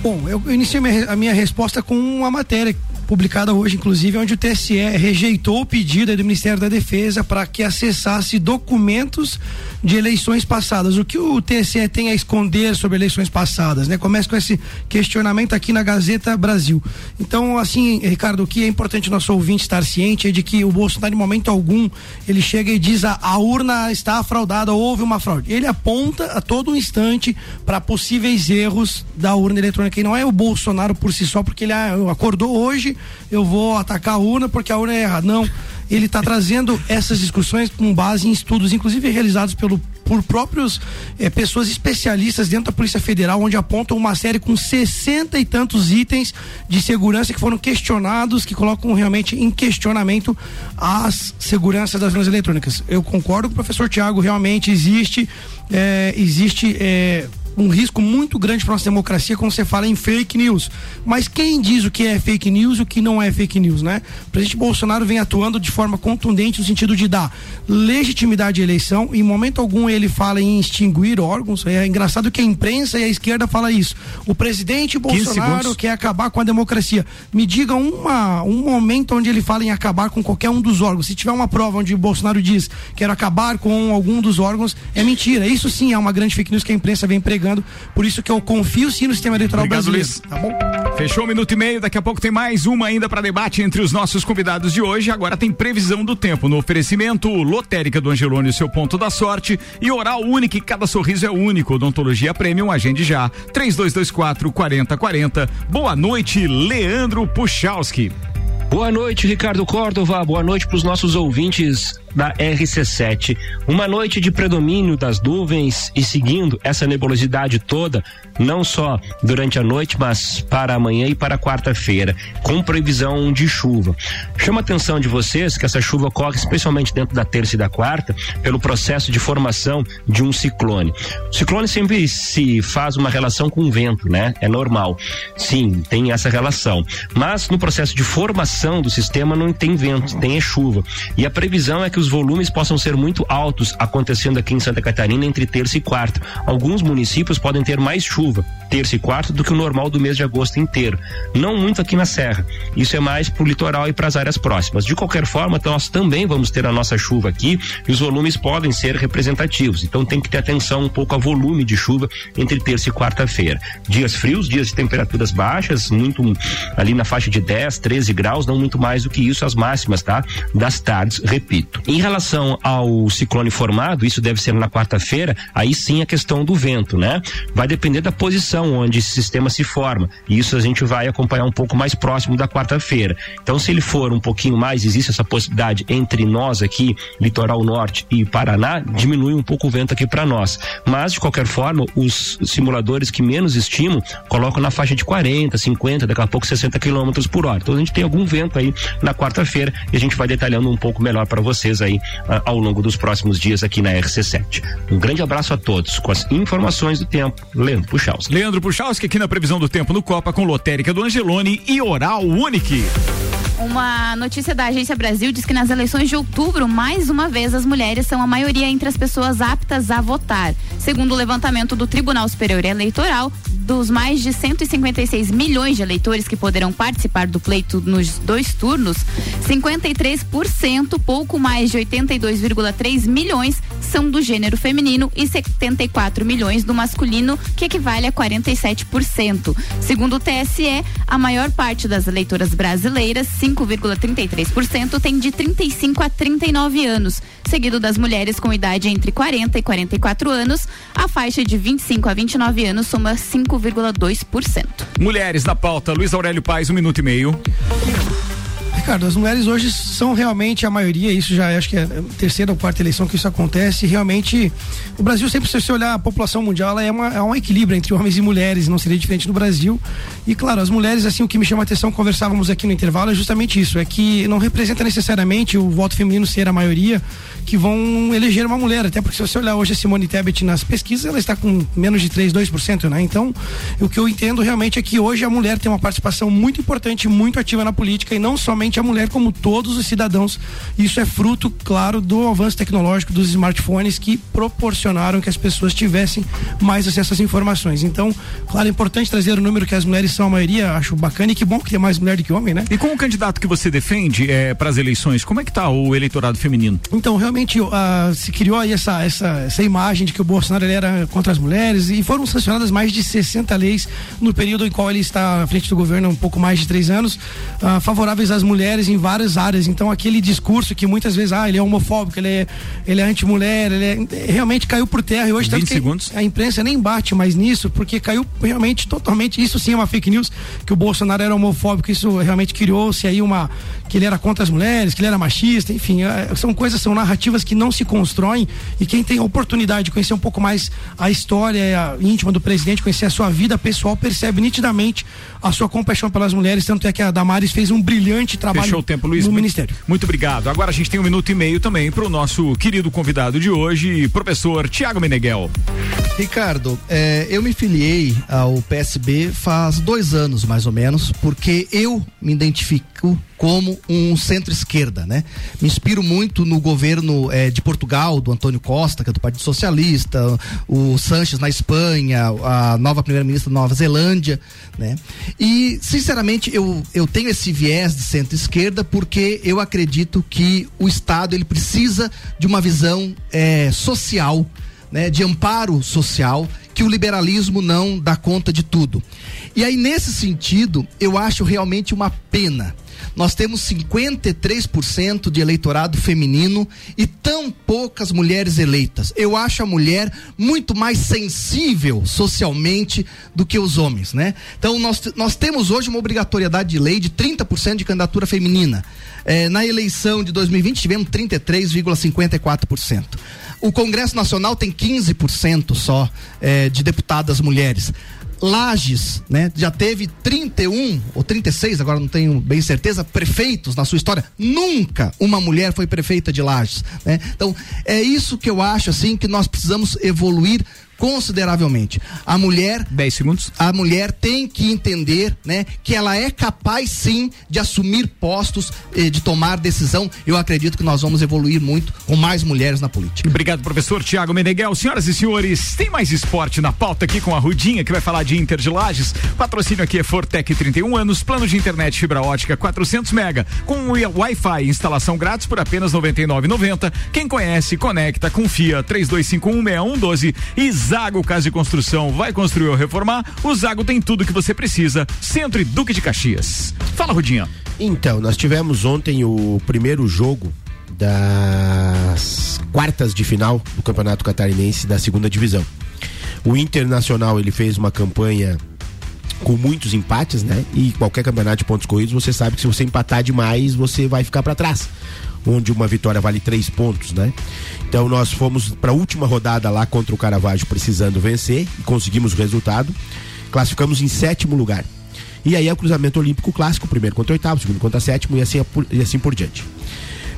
Speaker 10: Bom, eu iniciei a minha resposta com uma matéria publicada hoje, inclusive, onde o TSE rejeitou o pedido do Ministério da Defesa para que acessasse documentos de eleições passadas. O que o TSE tem a esconder sobre eleições passadas, né? Começa com esse questionamento aqui na Gazeta Brasil. Então, assim, Ricardo, o que é importante nosso ouvinte estar ciente é de que o Bolsonaro, em momento algum, ele chega e diz a, a urna está fraudada, houve uma fraude. Ele aponta a todo instante para possíveis erros da urna eletrônica. E não é o Bolsonaro por si só, porque ele ah, acordou hoje, eu vou atacar a urna porque a urna é errada. Não. Ele está trazendo essas discussões com base em estudos, inclusive realizados pelo por próprios eh, pessoas especialistas dentro da Polícia Federal, onde apontam uma série com 60 e tantos itens de segurança que foram questionados, que colocam realmente em questionamento as seguranças das urnas eletrônicas. Eu concordo com o professor Tiago, realmente existe, eh, existe eh, um risco muito grande para nossa democracia quando você fala em fake news. Mas quem diz o que é fake news e o que não é fake news, né? O presidente Bolsonaro vem atuando de forma contundente no sentido de dar legitimidade à eleição. Em momento algum ele fala em extinguir órgãos. É engraçado que a imprensa e a esquerda fala isso. O presidente Bolsonaro quer acabar com a democracia. Me diga uma, um momento onde ele fala em acabar com qualquer um dos órgãos. Se tiver uma prova onde Bolsonaro diz quero acabar com algum dos órgãos, é mentira. Isso sim é uma grande fake news que a imprensa vem pregando. Por isso que eu confio sim no sistema eleitoral
Speaker 2: Obrigado,
Speaker 10: brasileiro.
Speaker 2: Luiz.
Speaker 10: Tá bom?
Speaker 2: Fechou um minuto e meio, daqui a pouco tem mais uma ainda para debate entre os nossos convidados de hoje. Agora tem previsão do tempo no oferecimento Lotérica do Angelone, o seu ponto da sorte e Oral Único, cada sorriso é único. Odontologia Premium, agende já. 3224 4040. Boa noite, Leandro Puchalski.
Speaker 15: Boa noite, Ricardo Córdova. Boa noite para os nossos ouvintes da RC7. Uma noite de predomínio das nuvens e seguindo essa nebulosidade toda, não só durante a noite, mas para amanhã e para quarta-feira, com previsão de chuva. Chama a atenção de vocês que essa chuva ocorre especialmente dentro da terça e da quarta, pelo processo de formação de um ciclone. O ciclone sempre se faz uma relação com o vento, né? É normal. Sim, tem essa relação. Mas no processo de formação do sistema não tem vento, tem é chuva. E a previsão é que os volumes possam ser muito altos acontecendo aqui em Santa Catarina entre terça e quarta. Alguns municípios podem ter mais chuva, terça e quarta, do que o normal do mês de agosto inteiro. Não muito aqui na Serra. Isso é mais pro litoral e para as áreas próximas. De qualquer forma, nós também vamos ter a nossa chuva aqui e os volumes podem ser representativos. Então tem que ter atenção um pouco ao volume de chuva entre terça e quarta-feira. Dias frios, dias de temperaturas baixas, muito ali na faixa de 10, 13 graus, não muito mais do que isso as máximas, tá? Das tardes, repito. Em relação ao ciclone formado, isso deve ser na quarta-feira, aí sim a questão do vento, né? Vai depender da posição onde esse sistema se forma. E isso a gente vai acompanhar um pouco mais próximo da quarta-feira. Então, se ele for um pouquinho mais, existe essa possibilidade entre nós aqui, litoral norte e Paraná, diminui um pouco o vento aqui para nós. Mas, de qualquer forma, os simuladores que menos estimam colocam na faixa de 40, 50, daqui a pouco 60 quilômetros por hora. Então, a gente tem algum vento aí na quarta-feira e a gente vai detalhando um pouco melhor para vocês aí ah, ao longo dos próximos dias aqui na RC7. Um grande abraço a todos. Com as informações do tempo, Leandro Puchalski.
Speaker 2: Leandro Puchalski aqui na previsão do tempo no Copa com Lotérica do Angelone e Oral Unique.
Speaker 8: Uma notícia da Agência Brasil diz que nas eleições de outubro, mais uma vez, as mulheres são a maioria entre as pessoas aptas a votar. Segundo o levantamento do Tribunal Superior Eleitoral, dos mais de 156 milhões de eleitores que poderão participar do pleito nos dois turnos, 53%, pouco mais de 82,3 milhões, são do gênero feminino e 74 milhões do masculino, que equivale a 47%. Segundo o TSE, a maior parte das eleitoras brasileiras, 5,33%, tem de 35 a 39 anos, seguido das mulheres com idade entre 40 e 44 anos. A faixa de 25 a 29 anos soma 5,2%.
Speaker 2: Mulheres na pauta, Luiz Aurélio Paz, um minuto e meio.
Speaker 10: Ricardo, as mulheres hoje são realmente a maioria, isso já acho que é a terceira ou quarta eleição que isso acontece. Realmente, o Brasil sempre, se você olhar a população mundial, ela é, uma, é um equilíbrio entre homens e mulheres, não seria diferente no Brasil. E claro, as mulheres, assim, o que me chama a atenção, conversávamos aqui no intervalo, é justamente isso: é que não representa necessariamente o voto feminino ser a maioria que vão eleger uma mulher, até porque se você olhar hoje a Simone Tebet nas pesquisas, ela está com menos de 3, 2%, né? Então, o que eu entendo realmente é que hoje a mulher tem uma participação muito importante, muito ativa na política e não somente a mulher, como todos os cidadãos. Isso é fruto, claro, do avanço tecnológico dos smartphones que proporcionaram que as pessoas tivessem mais acesso às informações. Então, claro, é importante trazer o número que as mulheres são a maioria, acho bacana e que bom que tem mais mulher do que homem, né?
Speaker 2: E como candidato que você defende é, para as eleições, como é que está o eleitorado feminino?
Speaker 10: Então, realmente uh, se criou aí essa, essa, essa imagem de que o Bolsonaro era contra as mulheres e foram sancionadas mais de 60 leis no período em qual ele está à frente do governo, um pouco mais de três anos, uh, favoráveis às mulheres em várias áreas. Então, aquele discurso que muitas vezes, ah, ele é homofóbico, ele é, ele é anti-mulher, ele é, realmente caiu por terra. E hoje,
Speaker 2: 20 segundos.
Speaker 10: a imprensa nem bate mais nisso, porque caiu realmente totalmente. Isso sim é uma fake news, que o Bolsonaro era homofóbico. Isso realmente criou-se aí uma. que ele era contra as mulheres, que ele era machista, enfim, uh, são coisas, são narrativas narrativas que não se constroem e quem tem a oportunidade de conhecer um pouco mais a história íntima do presidente, conhecer a sua vida pessoal, percebe nitidamente a sua compaixão pelas mulheres, tanto é que a Damares fez um brilhante trabalho
Speaker 2: Fechou o tempo, Luiz,
Speaker 10: no
Speaker 2: muito,
Speaker 10: Ministério.
Speaker 2: Muito obrigado. Agora a gente tem um minuto e meio também para o nosso querido convidado de hoje, professor Tiago Meneghel.
Speaker 7: Ricardo, é, eu me filiei ao PSB faz dois anos, mais ou menos, porque eu me identifico como um centro-esquerda, né? Me inspiro muito no governo é, de Portugal, do Antônio Costa, que é do Partido Socialista, o Sanches na Espanha, a nova primeira-ministra da Nova Zelândia, né? E, sinceramente, eu, eu tenho esse viés de centro-esquerda porque eu acredito que o Estado ele precisa de uma visão é, social, né, de amparo social, que o liberalismo não dá conta de tudo. E aí, nesse sentido, eu acho realmente uma pena nós temos 53% de eleitorado feminino e tão poucas mulheres eleitas. Eu acho a mulher muito mais sensível socialmente do que os homens, né? Então nós, nós temos hoje uma obrigatoriedade de lei de 30% de candidatura feminina. É, na eleição de 2020 tivemos 33,54%. O Congresso Nacional tem 15% só é, de deputadas mulheres. Lages, né? Já teve 31 ou 36, agora não tenho bem certeza, prefeitos na sua história. Nunca uma mulher foi prefeita de Lages, né? Então, é isso que eu acho assim que nós precisamos evoluir consideravelmente. A mulher,
Speaker 2: 10 segundos.
Speaker 7: A mulher tem que entender, né, que ela é capaz sim de assumir postos, eh, de tomar decisão. Eu acredito que nós vamos evoluir muito com mais mulheres na política.
Speaker 2: Obrigado, professor Tiago Meneghel. Senhoras e senhores, tem mais esporte na pauta aqui com a Rudinha, que vai falar de Inter de Lages. Patrocínio aqui é Fortec 31 anos, plano de internet fibra ótica 400 mega, com Wi-Fi, instalação grátis por apenas 99,90. Quem conhece, conecta, confia 32516112 e Zago Casa e Construção vai construir ou reformar? O Zago tem tudo que você precisa. Centro e Duque de Caxias. Fala, Rudinha.
Speaker 9: Então, nós tivemos ontem o primeiro jogo das quartas de final do Campeonato Catarinense da segunda divisão. O Internacional ele fez uma campanha com muitos empates, né? E qualquer campeonato de pontos corridos, você sabe que se você empatar demais, você vai ficar para trás onde uma vitória vale três pontos, né? Então nós fomos para a última rodada lá contra o Caravaggio precisando vencer e conseguimos o resultado. Classificamos em sétimo lugar. E aí é o cruzamento olímpico clássico, primeiro contra oitavo, segundo contra sétimo e assim, e assim por diante.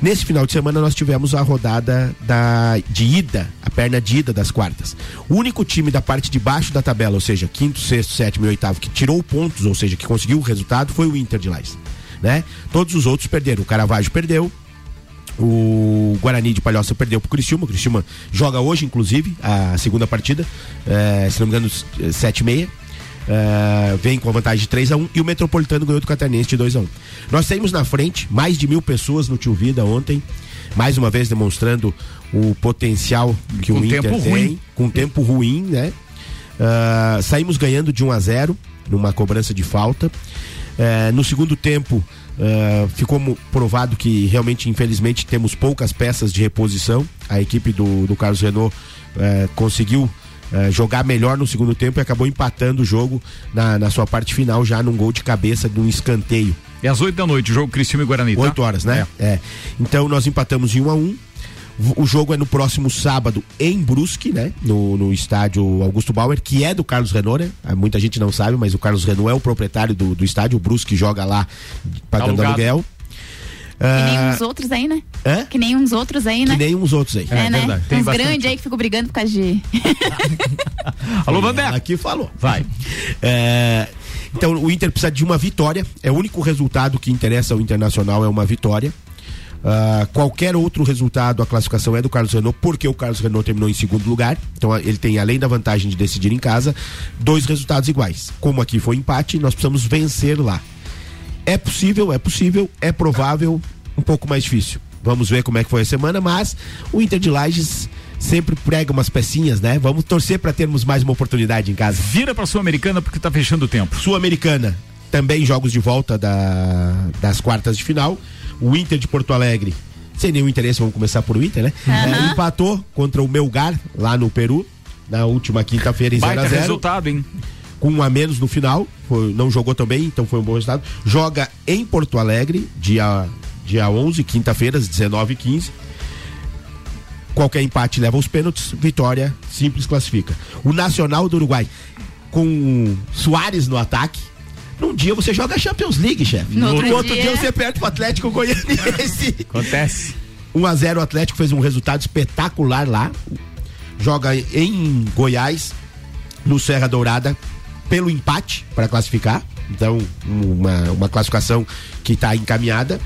Speaker 9: Nesse final de semana nós tivemos a rodada da, de ida, a perna de ida das quartas. O único time da parte de baixo da tabela, ou seja, quinto, sexto, sétimo e oitavo, que tirou pontos, ou seja, que conseguiu o resultado, foi o Inter de Lais. Né? Todos os outros perderam. O Caravaggio perdeu, o Guarani de Palhoça perdeu pro Criciúma. O Criciúma joga hoje, inclusive, a segunda partida. É, se não me engano, 7 e meia. É, vem com a vantagem de 3 a 1 e o Metropolitano ganhou do Catarinense de 2 a 1 Nós saímos na frente, mais de mil pessoas no Tio Vida ontem, mais uma vez demonstrando o potencial que com o Inter tem, ruim. com tempo ruim, né? Uh, saímos ganhando de 1 a 0 numa cobrança de falta. No segundo tempo, Uh, ficou provado que realmente, infelizmente, temos poucas peças de reposição. A equipe do, do Carlos Renault uh, conseguiu uh, jogar melhor no segundo tempo e acabou empatando o jogo na, na sua parte final, já num gol de cabeça de um escanteio.
Speaker 2: É às 8 da noite, o jogo Criciúma e Guarani, tá?
Speaker 9: 8 horas, né? É. Então nós empatamos em 1 a 1 O jogo é no próximo sábado em Brusque, né? No, no estádio Augusto Bauer, que é do Carlos Renault, né? Ah, Muita gente não sabe, mas o Carlos Renault é o proprietário do, do estádio. O Brusque joga lá pagando
Speaker 8: Alugado.
Speaker 9: aluguel.
Speaker 8: Que nem
Speaker 9: Ah,
Speaker 8: uns outros aí, né?
Speaker 9: Hã?
Speaker 8: Que nem uns outros aí, né?
Speaker 9: que nem uns outros aí.
Speaker 8: É, né? uns grandes aí que ficam brigando por causa de. *laughs*
Speaker 2: Alô, Vandé.
Speaker 9: Aqui falou.
Speaker 2: Vai.
Speaker 9: É, então o Inter precisa de uma vitória. É o único resultado que interessa ao Internacional é uma vitória. Ah, qualquer outro resultado, a classificação é do Carlos Renault, porque o Carlos Renault terminou em segundo lugar. Então ele tem, além da vantagem de decidir em casa, dois resultados iguais. Como aqui foi empate, nós precisamos vencer lá. É possível, é possível, é provável, um pouco mais difícil. Vamos ver como é que foi a semana, mas o Inter de Lages sempre prega umas pecinhas, né? Vamos torcer para termos mais uma oportunidade em casa.
Speaker 2: Vira pra Sul-Americana porque tá fechando o tempo.
Speaker 9: Sul-Americana, também jogos de volta da- das quartas de final. O Inter de Porto Alegre, sem nenhum interesse, vamos começar por o Inter, né?
Speaker 2: Aham.
Speaker 9: É, empatou contra o Melgar, lá no Peru, na última quinta-feira em
Speaker 2: Baita
Speaker 9: 0x0.
Speaker 2: resultado, hein?
Speaker 9: Com um a menos no final, foi- não jogou também, então foi um bom resultado. Joga em Porto Alegre, dia, dia 11, quinta-feira, às 19h15. Qualquer empate leva aos pênaltis, vitória simples classifica. O Nacional do Uruguai, com Soares no ataque. Num dia você joga a Champions League, chefe.
Speaker 2: No
Speaker 9: No
Speaker 2: outro
Speaker 9: outro,
Speaker 2: dia-
Speaker 9: dia... você perde pro Atlético Goianiense. *laughs*
Speaker 2: Acontece.
Speaker 9: 1 a 0 o Atlético fez um resultado espetacular lá. Joga em Goiás, no Serra Dourada, pelo empate para classificar. Então, uma, uma classificação que está encaminhada.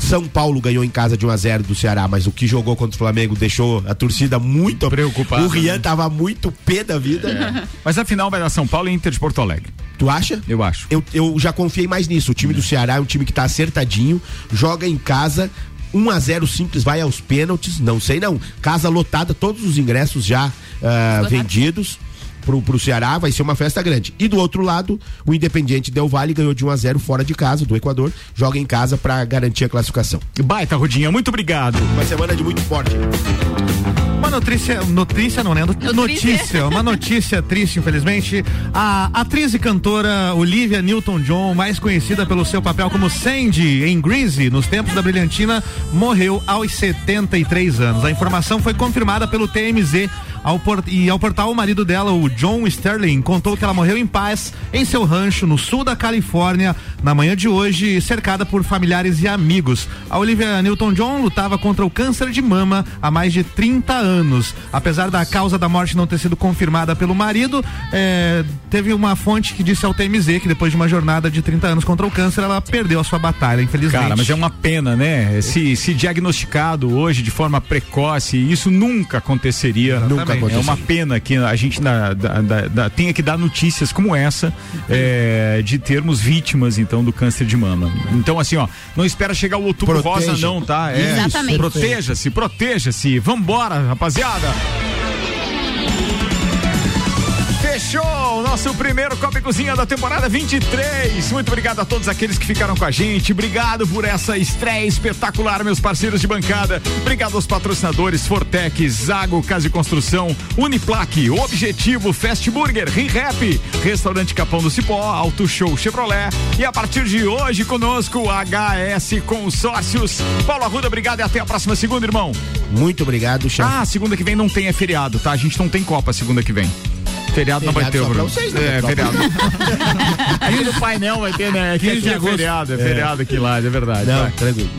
Speaker 9: São Paulo ganhou em casa de 1 a 0 do Ceará, mas o que jogou contra o Flamengo deixou a torcida muito
Speaker 2: preocupada.
Speaker 9: O Rian
Speaker 2: né?
Speaker 9: tava muito pé da vida.
Speaker 2: Mas a final vai dar São Paulo e Inter de Porto Alegre.
Speaker 9: Tu acha?
Speaker 2: Eu acho.
Speaker 9: Eu, eu já confiei mais nisso. O time do Ceará é um time que tá acertadinho, joga em casa. 1 a 0 simples, vai aos pênaltis, não sei não. Casa lotada, todos os ingressos já ah, vendidos pro, pro Ceará, vai ser uma festa grande. E do outro lado, o Independiente Del Valle ganhou de 1 a 0 fora de casa, do Equador, joga em casa para garantir a classificação.
Speaker 2: Baita, Rodinha, muito obrigado.
Speaker 9: Uma semana de muito forte.
Speaker 6: Uma notícia, notícia não, né? Notícia, uma notícia triste, infelizmente. A atriz e cantora Olivia Newton-John, mais conhecida pelo seu papel como Sandy em Greasy, nos tempos da Brilhantina, morreu aos 73 anos. A informação foi confirmada pelo TMZ ao por- e ao portal o marido dela, o John Sterling, contou que ela morreu em paz em seu rancho no sul da Califórnia na manhã de hoje, cercada por familiares e amigos. A Olivia Newton-John lutava contra o câncer de mama há mais de 30 anos. Apesar da causa da morte não ter sido confirmada pelo marido, eh, teve uma fonte que disse ao TMZ que depois de uma jornada de 30 anos contra o câncer, ela perdeu a sua batalha, infelizmente.
Speaker 2: Cara, mas é uma pena, né? Se, se diagnosticado hoje de forma precoce, isso nunca aconteceria.
Speaker 9: Nunca
Speaker 2: É
Speaker 9: aconteceria.
Speaker 2: uma pena que a gente na- da- da- da- tenha que dar notícias como essa é, de termos vítimas, então, do câncer de mama. Então, assim, ó, não espera chegar o outubro
Speaker 9: Proteja.
Speaker 2: rosa, não, tá? É,
Speaker 8: Exatamente.
Speaker 2: Proteja-se, proteja-se. Vambora, rapaziada. O nosso primeiro Copa e Cozinha da temporada 23. Muito obrigado a todos aqueles que ficaram com a gente. Obrigado por essa estreia espetacular, meus parceiros de bancada. Obrigado aos patrocinadores Fortec, Zago Casa de Construção, Uniplaque, Objetivo, Fast Burger, ReHap, Restaurante Capão do Cipó, Auto Show Chevrolet. E a partir de hoje conosco, HS Consórcios. Paulo Arruda, obrigado e até a próxima segunda, irmão.
Speaker 9: Muito obrigado, chefe.
Speaker 2: Ah, segunda que vem não tem é feriado, tá? A gente não tem Copa segunda que vem. Feriado, não vai ter,
Speaker 9: Feriado
Speaker 2: Bruno.
Speaker 9: vocês, né,
Speaker 2: É, feriado. *laughs* Aí no painel vai ter, né?
Speaker 9: 15 de
Speaker 2: Aqui é
Speaker 9: agosto.
Speaker 2: feriado, é
Speaker 9: É.
Speaker 2: feriado aqui lá, é verdade.
Speaker 9: Não.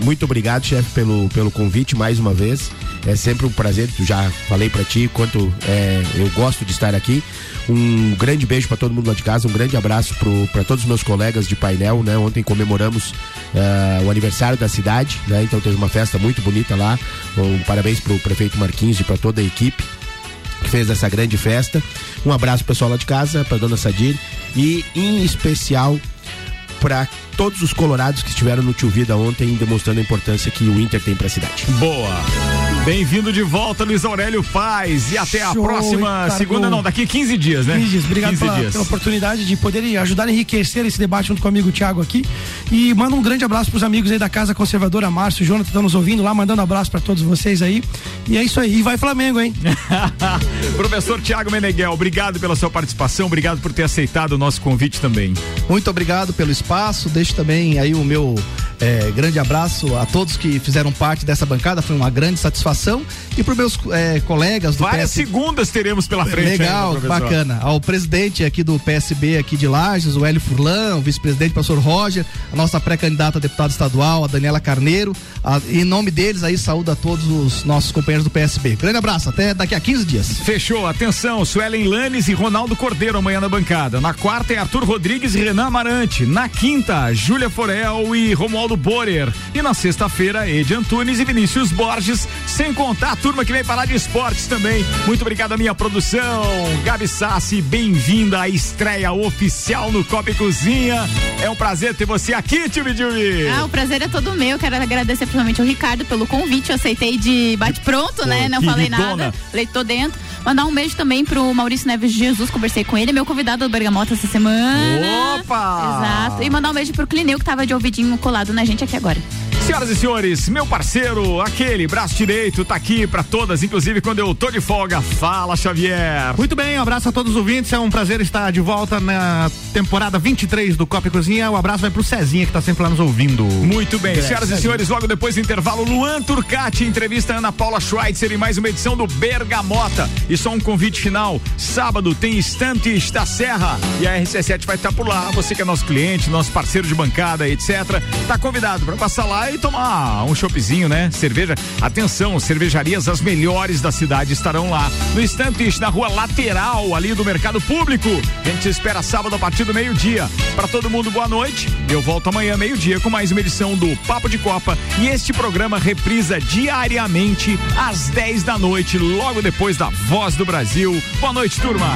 Speaker 9: Muito obrigado, chefe, pelo, pelo convite mais uma vez. É sempre um prazer, já falei pra ti quanto é, eu gosto de estar aqui. Um grande beijo pra todo mundo lá de casa, um grande abraço pro, pra todos os meus colegas de painel, né? Ontem comemoramos ah, o aniversário da cidade, né? Então teve uma festa muito bonita lá. Um parabéns pro prefeito Marquinhos e pra toda a equipe que fez essa grande festa. Um abraço pessoal lá de casa, pra dona Sadir e em especial para todos os colorados que estiveram no Tio Vida ontem, demonstrando a importância que o Inter tem para a cidade.
Speaker 2: Boa. Bem-vindo de volta, Luiz Aurélio Paz. E até a
Speaker 10: Show,
Speaker 2: próxima
Speaker 10: Ricardo.
Speaker 2: segunda, não, daqui 15 dias, né?
Speaker 10: 15 dias. Obrigado
Speaker 2: 15
Speaker 10: pela,
Speaker 2: dias.
Speaker 10: pela oportunidade de poder ajudar a enriquecer esse debate junto com o amigo Thiago aqui. E manda um grande abraço pros amigos aí da Casa Conservadora, Márcio, Jonathan, estão nos ouvindo lá, mandando abraço pra todos vocês aí. E é isso aí. E vai Flamengo, hein? *laughs*
Speaker 2: Professor Tiago Meneghel, obrigado pela sua participação, obrigado por ter aceitado o nosso convite também.
Speaker 7: Muito obrigado pelo espaço. Deixo também aí o meu eh, grande abraço a todos que fizeram parte dessa bancada. Foi uma grande satisfação. E para meus eh, colegas do
Speaker 2: Várias
Speaker 7: PS...
Speaker 2: segundas teremos pela frente.
Speaker 7: Legal,
Speaker 2: ainda,
Speaker 7: bacana. Ao presidente aqui do PSB aqui de Lages, o Hélio Furlan, o vice-presidente, professor Roger, a nossa pré-candidata a deputada estadual, a Daniela Carneiro. A- em nome deles aí, saúde a todos os nossos companheiros do PSB. Grande abraço, até daqui a 15 dias.
Speaker 2: Fechou, atenção, Suelen Lanes e Ronaldo Cordeiro amanhã na bancada. Na quarta é Arthur Rodrigues e Renan Amarante. Na quinta, Júlia Forel e Romualdo Borer. E na sexta-feira, Edi Antunes e Vinícius Borges, sem contar a turma que vem falar de esportes também. Muito obrigado à minha produção. Gabi Sassi, bem-vinda à estreia oficial no Copa e Cozinha. É um prazer ter você aqui, Tio Bidiumi.
Speaker 8: Ah, o prazer é todo meu. Quero agradecer principalmente ao Ricardo pelo convite. Eu aceitei de bate-pronto, né? Não falei nada. Tô dentro. Mandar um beijo também pro Maurício Neves de Jesus. Conversei com ele, meu convidado do Bergamota essa semana.
Speaker 2: Opa!
Speaker 8: Exato. E mandar um beijo pro Clineu, que tava de ouvidinho colado na gente aqui agora.
Speaker 2: Senhoras e senhores, meu parceiro, aquele braço direito, tá aqui pra todas, inclusive quando eu tô de folga. Fala, Xavier.
Speaker 6: Muito bem, um abraço a todos os ouvintes. É um prazer estar de volta na temporada 23 do Copa e Cozinha. O abraço vai pro Cezinha, que tá sempre lá nos ouvindo.
Speaker 2: Muito bem, senhoras e senhores, logo depois do intervalo, Luan Turcati entrevista Ana Paula Schweitzer em mais uma edição do Bergamota. E só um convite final: sábado tem Estantes da Serra e a RC7 vai estar por lá. Você que é nosso cliente, nosso parceiro de bancada, etc., tá convidado para passar lá e tomar um choppzinho, né? Cerveja. Atenção, cervejarias as melhores da cidade estarão lá. No Estantes, na rua lateral ali do Mercado Público. A gente espera sábado a partir do meio-dia. Para todo mundo, boa noite. Eu volto amanhã, meio-dia, com mais uma edição do Papo de Copa. E este programa reprisa diariamente às 10 da noite, logo depois da Voz do Brasil. Boa noite, turma.